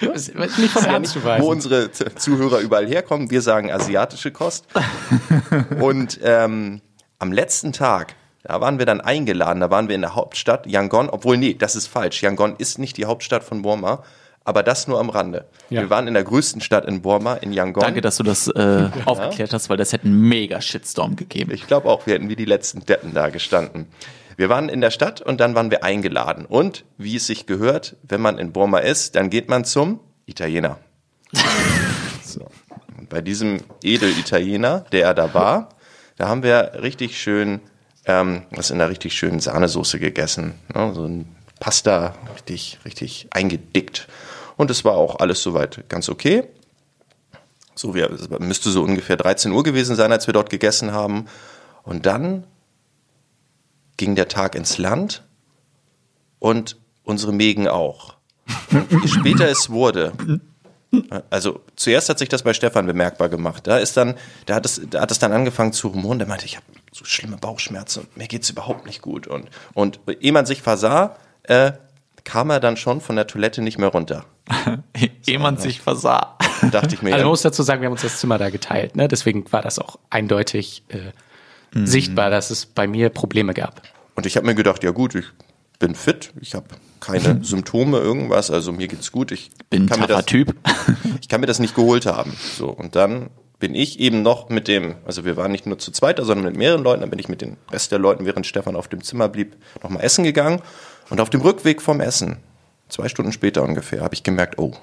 Das ist nicht von Hand zu wo unsere Zuhörer überall herkommen, wir sagen asiatische Kost. Und ähm, am letzten Tag, da waren wir dann eingeladen, da waren wir in der Hauptstadt Yangon, obwohl, nee, das ist falsch. Yangon ist nicht die Hauptstadt von Burma, aber das nur am Rande. Ja. Wir waren in der größten Stadt in Burma, in Yangon. Danke, dass du das äh, aufgeklärt hast, weil das hätte einen mega Shitstorm gegeben. Ich glaube auch, wir hätten wie die letzten Deppen da gestanden. Wir waren in der Stadt und dann waren wir eingeladen. Und wie es sich gehört, wenn man in Burma ist, dann geht man zum Italiener. so. Und bei diesem Edel-Italiener, der da war, da haben wir richtig schön ähm, das in einer richtig schönen Sahnesoße gegessen. Ne? So ein Pasta richtig, richtig eingedickt. Und es war auch alles soweit ganz okay. So, wir, es müsste so ungefähr 13 Uhr gewesen sein, als wir dort gegessen haben. Und dann ging der Tag ins Land und unsere Mägen auch. Und je später es wurde, also zuerst hat sich das bei Stefan bemerkbar gemacht. Da ist dann, da hat es, da hat es dann angefangen zu rumoren. Der meinte, ich habe so schlimme Bauchschmerzen und mir geht's überhaupt nicht gut. Und und ehe man sich versah, äh, kam er dann schon von der Toilette nicht mehr runter. Ehe man sich versah. Da dachte ich mir, Also man muss dazu sagen, wir haben uns das Zimmer da geteilt, ne? Deswegen war das auch eindeutig äh, Mhm. sichtbar, dass es bei mir Probleme gab. und ich habe mir gedacht, ja gut, ich bin fit, ich habe keine Symptome, irgendwas, also mir geht's gut. Ich Bin ein kann mir das, Typ. ich kann mir das nicht geholt haben. So, und dann bin ich eben noch mit dem, also wir waren nicht nur zu zweit, sondern mit mehreren Leuten, dann bin ich mit den Rest der Leuten, während Stefan auf dem Zimmer blieb, nochmal essen gegangen. Und auf dem Rückweg vom Essen, zwei Stunden später ungefähr, habe ich gemerkt, oh,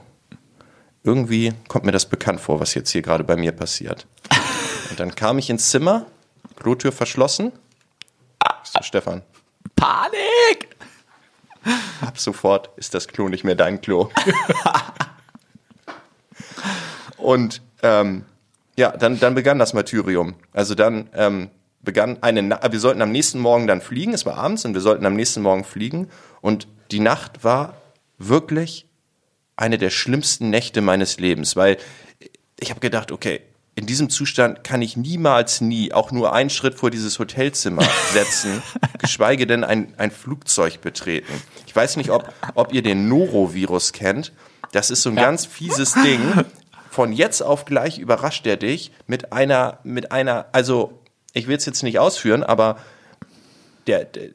irgendwie kommt mir das bekannt vor, was jetzt hier gerade bei mir passiert. Und dann kam ich ins Zimmer, Klotür verschlossen. Ich so, Stefan, Panik! Ab sofort ist das Klo nicht mehr dein Klo. Und ähm, ja, dann, dann begann das Martyrium. Also dann ähm, begann eine, Na wir sollten am nächsten Morgen dann fliegen, es war abends und wir sollten am nächsten Morgen fliegen und die Nacht war wirklich eine der schlimmsten Nächte meines Lebens, weil ich habe gedacht, okay, in diesem Zustand kann ich niemals nie auch nur einen Schritt vor dieses Hotelzimmer setzen, geschweige denn ein, ein Flugzeug betreten. Ich weiß nicht, ob, ob ihr den Norovirus kennt. Das ist so ein ganz fieses Ding. Von jetzt auf gleich überrascht er dich mit einer, mit einer, also ich will es jetzt nicht ausführen, aber der, der,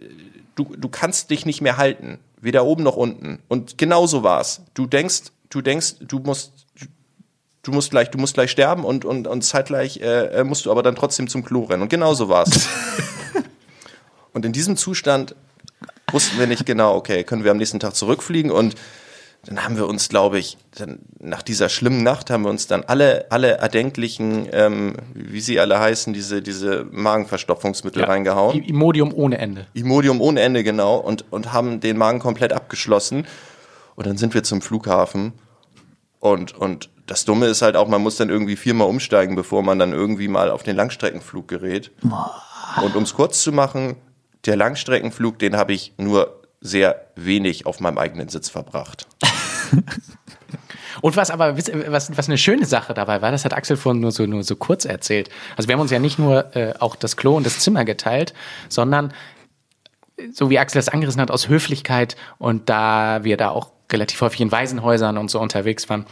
du, du kannst dich nicht mehr halten. Weder oben noch unten. Und genau so war's. Du denkst, du denkst, du musst, du musst gleich, du musst gleich sterben und, und, und zeitgleich äh, musst du aber dann trotzdem zum Klo rennen. Und genau so war's. und in diesem Zustand wussten wir nicht genau, okay, können wir am nächsten Tag zurückfliegen und dann haben wir uns, glaube ich, dann nach dieser schlimmen Nacht haben wir uns dann alle, alle erdenklichen, ähm, wie sie alle heißen, diese, diese Magenverstopfungsmittel reingehauen. I- Imodium ohne Ende. Imodium ohne Ende, genau, und, und haben den Magen komplett abgeschlossen. Und dann sind wir zum Flughafen. Und, und das Dumme ist halt auch, man muss dann irgendwie viermal umsteigen, bevor man dann irgendwie mal auf den Langstreckenflug gerät. Und um es kurz zu machen, der Langstreckenflug, den habe ich nur sehr wenig auf meinem eigenen Sitz verbracht. Und was aber was, was eine schöne Sache dabei war, das hat Axel vorhin nur so, nur so kurz erzählt. Also wir haben uns ja nicht nur äh, auch das Klo und das Zimmer geteilt, sondern so wie Axel das angerissen hat, aus Höflichkeit und da wir da auch relativ häufig in Waisenhäusern und so unterwegs waren,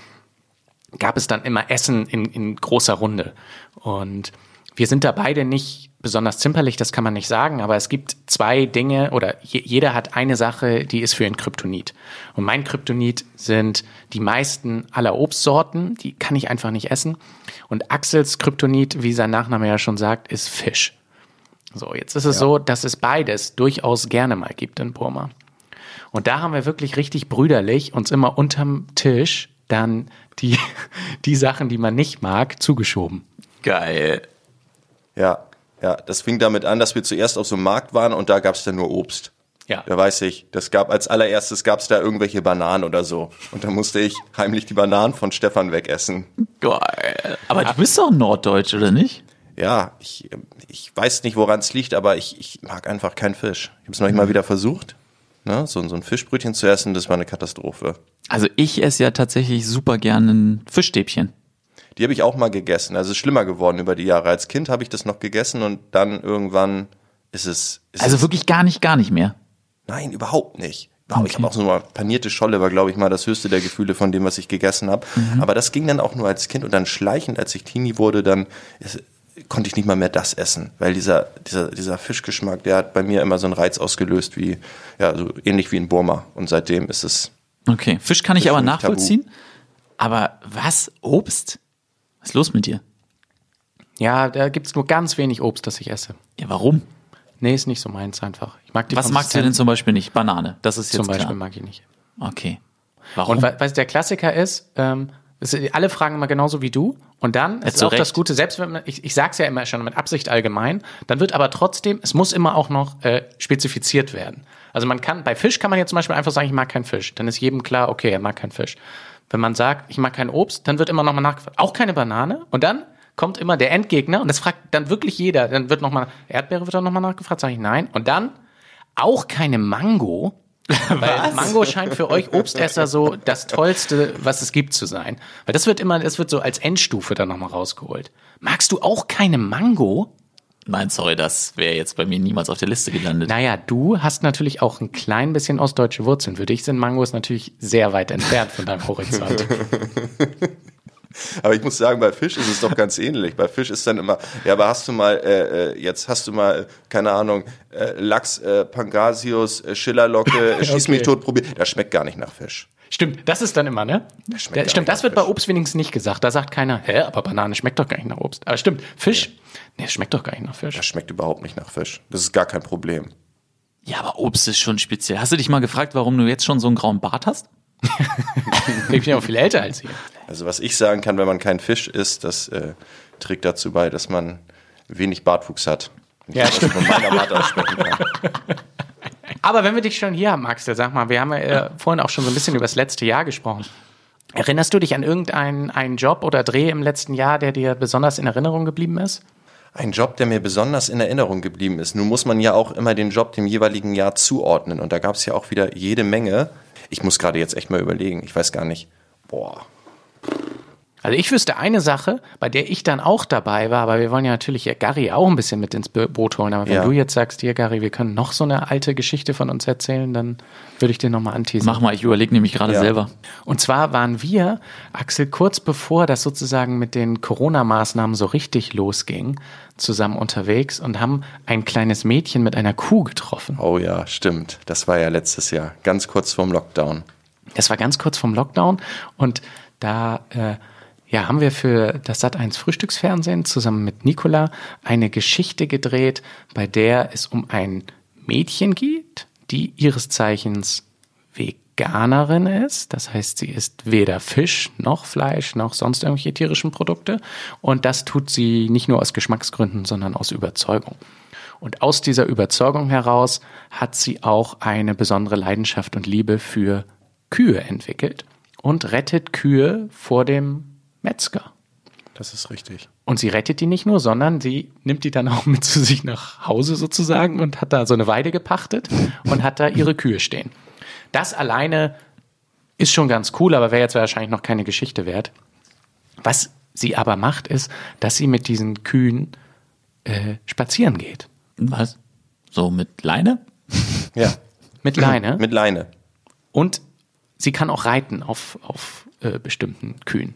gab es dann immer Essen in, in großer Runde. Und wir sind da beide nicht besonders zimperlich, das kann man nicht sagen, aber es gibt zwei Dinge oder je, jeder hat eine Sache, die ist für ihn Kryptonit. Und mein Kryptonit sind die meisten aller Obstsorten, die kann ich einfach nicht essen. Und Axels Kryptonit, wie sein Nachname ja schon sagt, ist Fisch. So, jetzt ist es so, dass es beides durchaus gerne mal gibt in Burma. Und da haben wir wirklich richtig brüderlich uns immer unterm Tisch dann die, die Sachen, die man nicht mag, zugeschoben. Geil. Ja, ja, das fing damit an, dass wir zuerst auf so einem Markt waren und da gab es dann nur Obst. Ja. Da weiß ich, das gab als allererstes gab es da irgendwelche Bananen oder so. Und da musste ich heimlich die Bananen von Stefan wegessen. Geil. Aber du bist doch Norddeutsch, oder nicht? Ja, ich, ich weiß nicht, woran es liegt, aber ich, ich mag einfach keinen Fisch. Ich habe es noch nicht mal wieder versucht, ne? so, so ein Fischbrötchen zu essen, das war eine Katastrophe. Also ich esse ja tatsächlich super gerne ein Fischstäbchen. Die habe ich auch mal gegessen. Also es ist schlimmer geworden über die Jahre. Als Kind habe ich das noch gegessen und dann irgendwann ist es. Ist Also es, wirklich gar nicht, gar nicht mehr. Nein, überhaupt nicht. Wow, Ich Okay. habe auch so mal panierte Scholle, war glaube ich mal das höchste der Gefühle von dem, was ich gegessen habe. Aber das ging dann auch nur als Kind und dann schleichend, als ich Teenie wurde, dann konnte ich nicht mal mehr das essen, weil dieser dieser dieser Fischgeschmack, der hat bei mir immer so einen Reiz ausgelöst wie ja so ähnlich wie in Burma und seitdem ist es Okay, Fisch kann ich aber mich tabu. nachvollziehen. Aber was? Obst? Was ist los mit dir? Ja, da gibt's nur ganz wenig Obst, das ich esse. Ja, warum? Nee, ist nicht so meins einfach. Ich mag die Was magst du denn zum Beispiel nicht? Banane. Das ist jetzt Zum Beispiel klar. mag ich nicht. Okay. Warum? Und we- weißt du, der Klassiker ist, ähm, Es, alle fragen immer genauso wie du. Und dann ist zu auch das Recht. Gute, selbst wenn man, ich, ich sag's ja immer schon mit Absicht allgemein, dann wird aber trotzdem, es muss immer auch noch äh, spezifiziert werden. Also man kann, bei Fisch kann man jetzt zum Beispiel einfach sagen, ich mag keinen Fisch. Dann ist jedem klar, okay, er mag keinen Fisch. Wenn man sagt, ich mag kein Obst, dann wird immer nochmal nachgefragt, auch keine Banane. Und dann kommt immer der Endgegner und das fragt dann wirklich jeder. Dann wird nochmal, Erdbeere wird dann nochmal nachgefragt, sage ich nein. Und dann auch keine Mango. Weil Mango scheint für euch Obstesser so das Tollste, was es gibt zu sein. Weil das wird immer, das wird so als Endstufe dann nochmal rausgeholt. Magst du auch keine Mango? Nein, sorry, das wäre jetzt bei mir niemals auf der Liste gelandet. Naja, du hast natürlich auch ein klein bisschen ostdeutsche Wurzeln. Für dich sind Mangos natürlich sehr weit entfernt von deinem Horizont. Aber ich muss sagen, bei Fisch ist es doch ganz ähnlich. Bei Fisch ist dann immer, ja, aber hast du mal, äh, äh, jetzt hast du mal, keine Ahnung, äh, Lachs, äh, Pangasius, äh, Schillerlocke, äh, Schieß mich Okay. tot, probier. Das schmeckt gar nicht nach Fisch. Stimmt, das ist dann immer, ne? schmeckt Ja, gar stimmt, das wird bei Fisch. Obst wenigstens nicht gesagt. Da sagt keiner, hä, aber Banane schmeckt doch gar nicht nach Obst. Aber stimmt, Fisch, nee, es schmeckt doch gar nicht nach Fisch. Das schmeckt überhaubt nicht nach Fisch. Das ist gar kein Problem. Ja, aber Obst ist schon speziell. Hast du dich mal gefragt, warum du jetzt schon so einen grauen Bart hast? Ich bin ja auch viel älter als ihr. Also was ich sagen kann, wenn man kein Fisch isst, das äh, trägt dazu bei, dass man wenig Bartwuchs hat. Wenn Ja, ich das von meiner Bart aussprechen kann. Aber wenn wir dich schon hier haben, Axel, sag mal, wir haben ja äh, vorhin auch schon so ein bisschen über das letzte Jahr gesprochen. Erinnerst du dich an irgendeinen einen Job oder Dreh im letzten Jahr, der dir besonders in Erinnerung geblieben ist? Ein Job, der mir besonders in Erinnerung geblieben ist. Nun muss man ja auch immer den Job dem jeweiligen Jahr zuordnen. Und da gab es ja auch wieder jede Menge. Ich muss gerade jetzt echt mal überlegen. Ich weiß gar nicht. Boah. Also ich wüsste eine Sache, bei der ich dann auch dabei war, aber wir wollen ja natürlich Gary auch ein bisschen mit ins Bo- Boot holen. Aber wenn Ja. du jetzt sagst, hier Gary, wir können noch so eine alte Geschichte von uns erzählen, dann würde ich dir nochmal anteasen. Mach mal, ich überlege nämlich gerade Ja. selber. Und zwar waren wir, Axel, kurz bevor das sozusagen mit den Corona-Maßnahmen so richtig losging, zusammen unterwegs und haben ein kleines Mädchen mit einer Kuh getroffen. Oh ja, stimmt. Das war ja letztes Jahr. Ganz kurz vorm Lockdown. Das war ganz kurz vom Lockdown und da äh, ja, haben wir für das Sat1 Frühstücksfernsehen zusammen mit Nicola eine Geschichte gedreht, bei der es um ein Mädchen geht, die ihres Zeichens Veganerin ist. Das heißt, sie isst weder Fisch noch Fleisch noch sonst irgendwelche tierischen Produkte. Und das tut sie nicht nur aus Geschmacksgründen, sondern aus Überzeugung. Und aus dieser Überzeugung heraus hat sie auch eine besondere Leidenschaft und Liebe für Kühe entwickelt und rettet Kühe vor dem Metzger. Das ist richtig. Und sie rettet die nicht nur, sondern sie nimmt die dann auch mit zu sich nach Hause sozusagen und hat da so eine Weide gepachtet und hat da ihre Kühe stehen. Das alleine ist schon ganz cool, aber wäre jetzt wahrscheinlich noch keine Geschichte wert. Was sie aber macht, ist, dass sie mit diesen Kühen äh, spazieren geht. Was? So mit Leine? Ja. Mit Leine. Mit Leine. Und sie kann auch reiten auf, auf äh, bestimmten Kühen.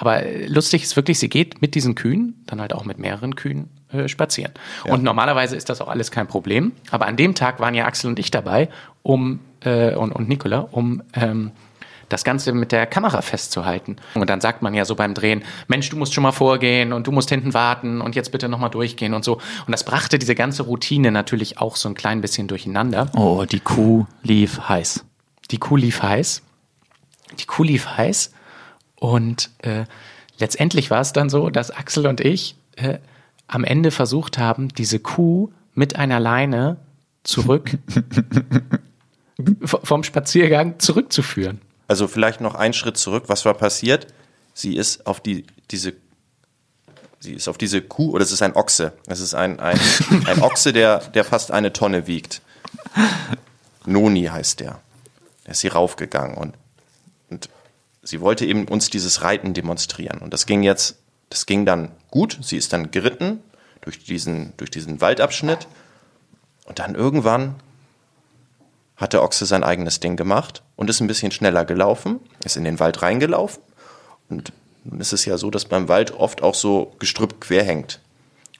Aber lustig ist wirklich, sie geht mit diesen Kühen, dann halt auch mit mehreren Kühen äh, spazieren. Und normalerweise ist das auch alles kein Problem. Aber an dem Tag waren ja Axel und ich dabei, um äh, und, und Nicola, um ähm, das Ganze mit der Kamera festzuhalten. Und dann sagt man ja so beim Drehen, Mensch, du musst schon mal vorgehen und du musst hinten warten und jetzt bitte nochmal durchgehen und so. Und das brachte diese ganze Routine natürlich auch so ein klein bisschen durcheinander. Oh, die Kuh lief heiß. Die Kuh lief heiß. Die Kuh lief heiß. Und äh, letztendlich war es dann so, dass Axel und ich äh, am Ende versucht haben, diese Kuh mit einer Leine zurück vom Spaziergang zurückzuführen. Also vielleicht noch einen Schritt zurück. Was war passiert? Sie ist auf die, diese, sie ist auf diese Kuh, oder es ist ein Ochse. Es ist ein, ein, ein Ochse, der, der fast eine Tonne wiegt. Noni heißt der. Der ist hier raufgegangen und sie wollte eben uns dieses Reiten demonstrieren. Und das ging jetzt, das ging dann gut. Sie ist dann geritten durch diesen, durch diesen Waldabschnitt. Und dann irgendwann hat der Ochse sein eigenes Ding gemacht und ist ein bisschen schneller gelaufen, ist in den Wald reingelaufen. Und nun ist es ja so, dass beim Wald oft auch so Gestrüpp quer hängt.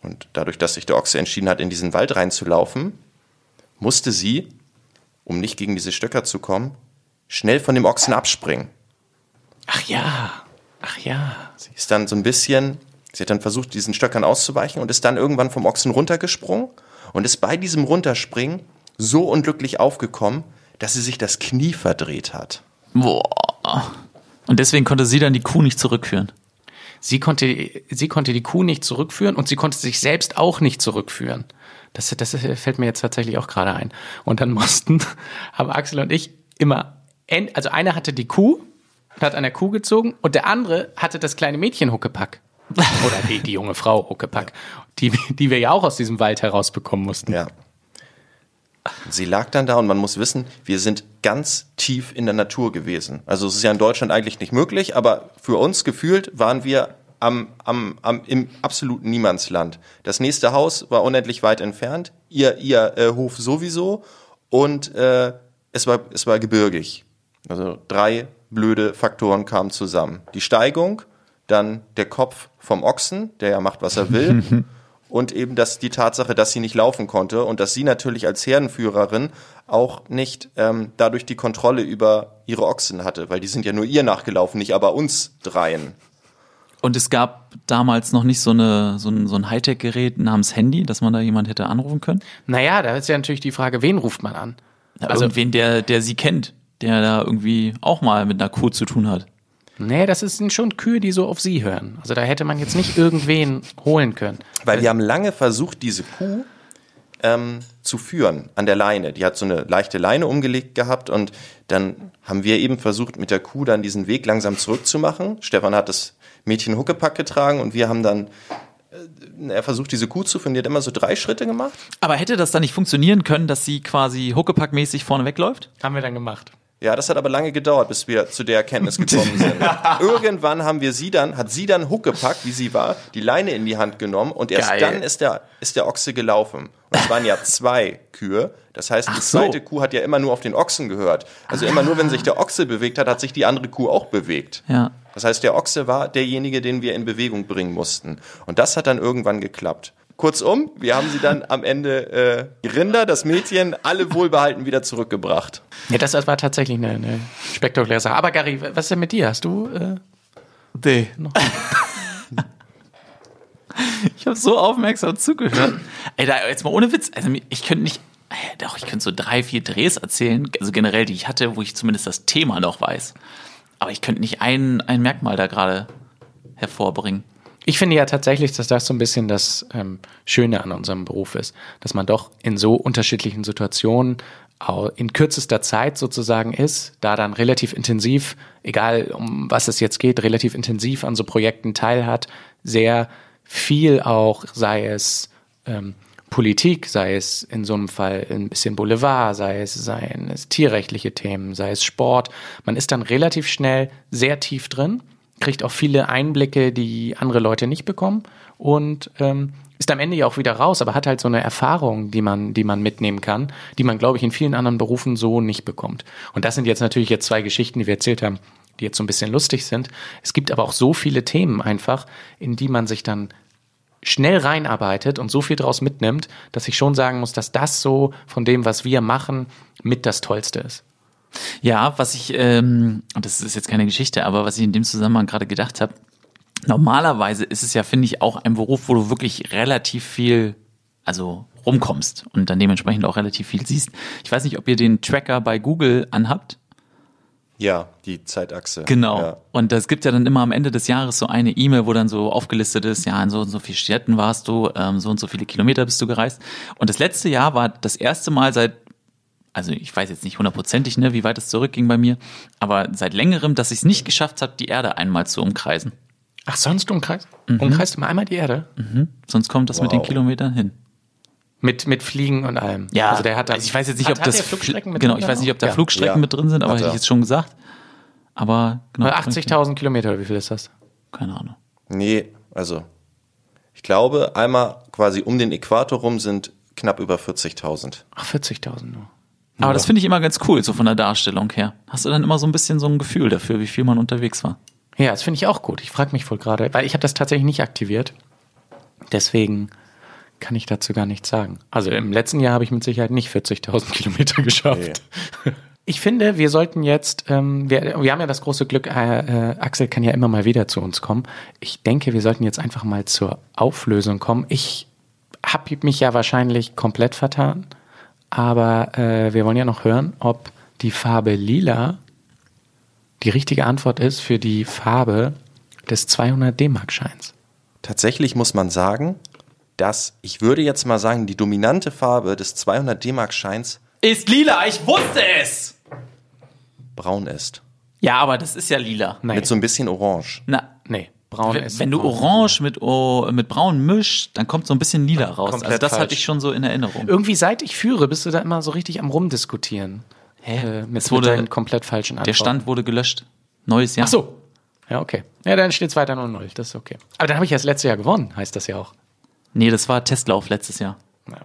Und dadurch, dass sich der Ochse entschieden hat, in diesen Wald reinzulaufen, musste sie, um nicht gegen diese Stöcker zu kommen, schnell von dem Ochsen abspringen. Ach ja, ach ja. Sie ist dann so ein bisschen, sie hat dann versucht, diesen Stöckern auszuweichen und ist dann irgendwann vom Ochsen runtergesprungen und ist bei diesem Runterspringen so unglücklich aufgekommen, dass sie sich das Knie verdreht hat. Boah. Und deswegen konnte sie dann die Kuh nicht zurückführen. Sie konnte, sie konnte die Kuh nicht zurückführen und sie konnte sich selbst auch nicht zurückführen. Das, das fällt mir jetzt tatsächlich auch gerade ein. Und dann mussten, haben Axel und ich immer, also einer hatte die Kuh, hat an der Kuh gezogen und der andere hatte das kleine Mädchen Huckepack. Oder die, die junge Frau Huckepack, die, die wir ja auch aus diesem Wald herausbekommen mussten. Ja. Sie lag dann da und man muss wissen, wir sind ganz tief in der Natur gewesen. Also es ist ja in Deutschland eigentlich nicht möglich, aber für uns gefühlt waren wir am, am, am, im absoluten Niemandsland. Das nächste Haus war unendlich weit entfernt, ihr, ihr äh, Hof sowieso und äh, es, war, es war gebirgig. Also drei blöde Faktoren kamen zusammen. Die Steigung, dann der Kopf vom Ochsen, der ja macht, was er will. und eben das, die Tatsache, dass sie nicht laufen konnte und dass sie natürlich als Herdenführerin auch nicht ähm, dadurch die Kontrolle über ihre Ochsen hatte, weil die sind ja nur ihr nachgelaufen, nicht aber uns dreien. Und es gab damals noch nicht so, eine, so ein, so ein Hightech-Gerät namens Handy, dass man da jemand hätte anrufen können. Naja, da ist ja natürlich die Frage, wen ruft man an? Also irgendwen, der, der sie kennt, der da irgendwie auch mal mit einer Kuh zu tun hat. Nee, das sind schon Kühe, die so auf sie hören. Also da hätte man jetzt nicht irgendwen holen können. Weil wir haben lange versucht, diese Kuh ähm, zu führen an der Leine. Die hat so eine leichte Leine umgelegt gehabt und dann haben wir eben versucht, mit der Kuh dann diesen Weg langsam zurückzumachen. Stefan hat das Mädchen Huckepack getragen und wir haben dann äh, er versucht, diese Kuh zu führen. Die hat immer so drei Schritte gemacht. Aber hätte das dann nicht funktionieren können, dass sie quasi Huckepack-mäßig vorne wegläuft? Haben wir dann gemacht. Ja, das hat aber lange gedauert, bis wir zu der Erkenntnis gekommen sind. Irgendwann haben wir sie dann, hat sie dann Huckepack, wie sie war, die Leine in die Hand genommen und erst Geil. dann ist der, ist der Ochse gelaufen. Und es waren ja zwei Kühe. Das heißt, die so. zweite Kuh hat ja immer nur auf den Ochsen gehört. Also immer nur, wenn sich der Ochse bewegt hat, hat sich die andere Kuh auch bewegt. Ja. Das heißt, der Ochse war derjenige, den wir in Bewegung bringen mussten. Und das hat dann irgendwann geklappt. Kurzum, wir haben sie dann am Ende, äh, die Rinder, das Mädchen, alle wohlbehalten wieder zurückgebracht. Ja, das war tatsächlich eine, eine spektakuläre Sache. Aber Gary, was ist denn mit dir? Hast du äh, Nee. ich habe so aufmerksam zugehört. Ey, da, jetzt mal ohne Witz. Also ich könnte nicht, doch, ich könnte so drei, vier Drehs erzählen, also generell, die ich hatte, wo ich zumindest das Thema noch weiß. Aber ich könnte nicht ein, ein Merkmal da gerade hervorbringen. Ich finde ja tatsächlich, dass das so ein bisschen das ähm, Schöne an unserem Beruf ist, dass man doch in so unterschiedlichen Situationen in kürzester Zeit sozusagen ist, da dann relativ intensiv, egal um was es jetzt geht, relativ intensiv an so Projekten teilhat, sehr viel auch, sei es ähm, Politik, sei es in so einem Fall ein bisschen Boulevard, sei es, seien es tierrechtliche Themen, sei es Sport. Man ist dann relativ schnell sehr tief drin, kriegt auch viele Einblicke, die andere Leute nicht bekommen und ähm, ist am Ende ja auch wieder raus, aber hat halt so eine Erfahrung, die man, die man mitnehmen kann, die man, glaube ich, in vielen anderen Berufen so nicht bekommt. Und das sind jetzt natürlich jetzt zwei Geschichten, die wir erzählt haben, die jetzt so ein bisschen lustig sind. Es gibt aber auch so viele Themen einfach, in die man sich dann schnell reinarbeitet und so viel draus mitnimmt, dass ich schon sagen muss, dass das so von dem, was wir machen, mit das Tollste ist. Ja, was ich, ähm, das ist jetzt keine Geschichte, aber was ich in dem Zusammenhang gerade gedacht habe, normalerweise ist es ja, finde ich, auch ein Beruf, wo du wirklich relativ viel, also rumkommst und dann dementsprechend auch relativ viel siehst. Ich weiß nicht, ob ihr den Tracker bei Google anhabt. Ja, die Zeitachse. Genau. Ja. Und es gibt ja dann immer am Ende des Jahres so eine E-Mail, wo dann so aufgelistet ist, ja, in so und so vielen Städten warst du, ähm, so und so viele Kilometer bist du gereist. Und das letzte Jahr war das erste Mal seit, also ich weiß jetzt nicht hundertprozentig, ne, wie weit es zurückging bei mir, aber seit längerem, dass ich es nicht geschafft habe, die Erde einmal zu umkreisen. Ach, sonst umkreist? Umkreist du mal einmal die Erde? Sonst kommt das mit den Wow. Kilometern hin. Mit, mit Fliegen und allem. Ja, also der hat dann, also ich weiß jetzt nicht, hat, ob hat das der Flugstrecken mit genau, drin ich weiß nicht, ob da Ja. Flugstrecken Ja. mit drin sind, aber hätte ich jetzt schon gesagt. Aber genau. Oder 80.000 Kilometer, oder wie viel ist das? Keine Ahnung. Nee, also ich glaube, einmal quasi um den Äquator rum sind knapp über 40.000. Ach, 40.000 nur. Aber das finde ich immer ganz cool, so von der Darstellung her. Hast du dann immer so ein bisschen so ein Gefühl dafür, wie viel man unterwegs war? Ja, das finde ich auch gut. Ich frage mich wohl gerade, weil ich habe das tatsächlich nicht aktiviert. Deswegen kann ich dazu gar nichts sagen. Also im letzten Jahr habe ich mit Sicherheit nicht 40.000 Kilometer geschafft. Ich finde, wir sollten jetzt, ähm, wir, wir haben ja das große Glück, äh, äh, Axel kann ja immer mal wieder zu uns kommen. Ich denke, wir sollten jetzt einfach mal zur Auflösung kommen. Ich habe mich ja wahrscheinlich komplett vertan, aber äh, wir wollen ja noch hören, ob die Farbe lila Die richtige Antwort ist für die Farbe des 200 D-Mark-Scheins. Tatsächlich muss man sagen, dass, ich würde jetzt mal sagen, die dominante Farbe des 200 D-Mark-Scheins Ist lila, ich wusste es! braun ist. Ja, aber das ist ja lila. Nein. Mit so ein bisschen Orange. Na, nee, braun wenn, ist. wenn du orange mit, O- mit braun mischst, dann kommt so ein bisschen lila raus. Komplett Also das hatte falsch. ich schon so in Erinnerung. Irgendwie seit ich führe, bist du da immer so richtig am rumdiskutieren. Hä? Äh, mit, Es wurde- mit komplett falschen Antworten. Der Stand wurde gelöscht. Neues Jahr. Ach so. Ja, okay. Ja, dann steht es weiter 0-0. Das ist okay. Aber dann habe ich ja das letzte Jahr gewonnen, heißt das ja auch. Nee, das war Testlauf letztes Jahr. Naja.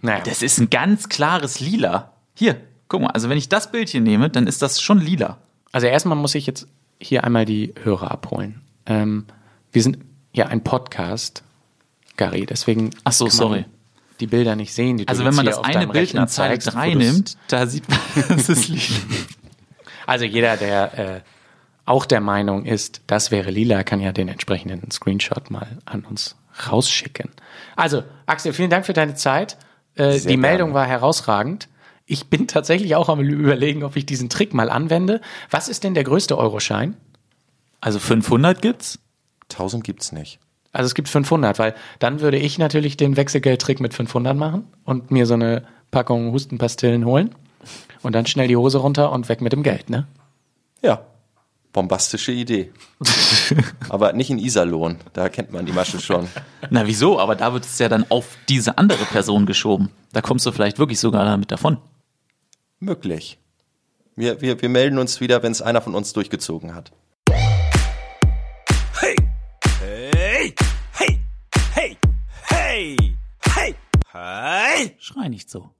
naja. Das ist ein ganz klares Lila. Hier, guck mal, also wenn ich das Bildchen nehme, dann ist das schon lila. Also erstmal muss ich jetzt hier einmal die Hörer abholen. Ähm, wir sind ja ein Podcast, Gary, deswegen Ach so, sorry. die Bilder nicht sehen. Die du Also wenn man das eine Bild Rechner in Zeile zeigst, 3 wo du's- nimmt, da sieht man, das ist lila. Also jeder, der äh, auch der Meinung ist, das wäre lila, kann ja den entsprechenden Screenshot mal an uns rausschicken. Also Axel, vielen Dank für deine Zeit. Äh, die Meldung gerne. war herausragend. Ich bin tatsächlich auch am überlegen, ob ich diesen Trick mal anwende. Was ist denn der größte Euroschein? Also 500 gibt's? 1000 gibt's nicht. Also es gibt 500, weil dann würde ich natürlich den Wechselgeldtrick mit 500 machen und mir so eine Packung Hustenpastillen holen und dann schnell die Hose runter und weg mit dem Geld, ne? Ja. Bombastische Idee. Aber nicht in Iserlohn. Da kennt man die Masche schon. Na wieso? Aber da wird es ja dann auf diese andere Person geschoben. Da kommst du vielleicht wirklich sogar damit davon. Möglich. Wir, wir, wir melden uns wieder, wenn es einer von uns durchgezogen hat. Hey! Schrei nicht so.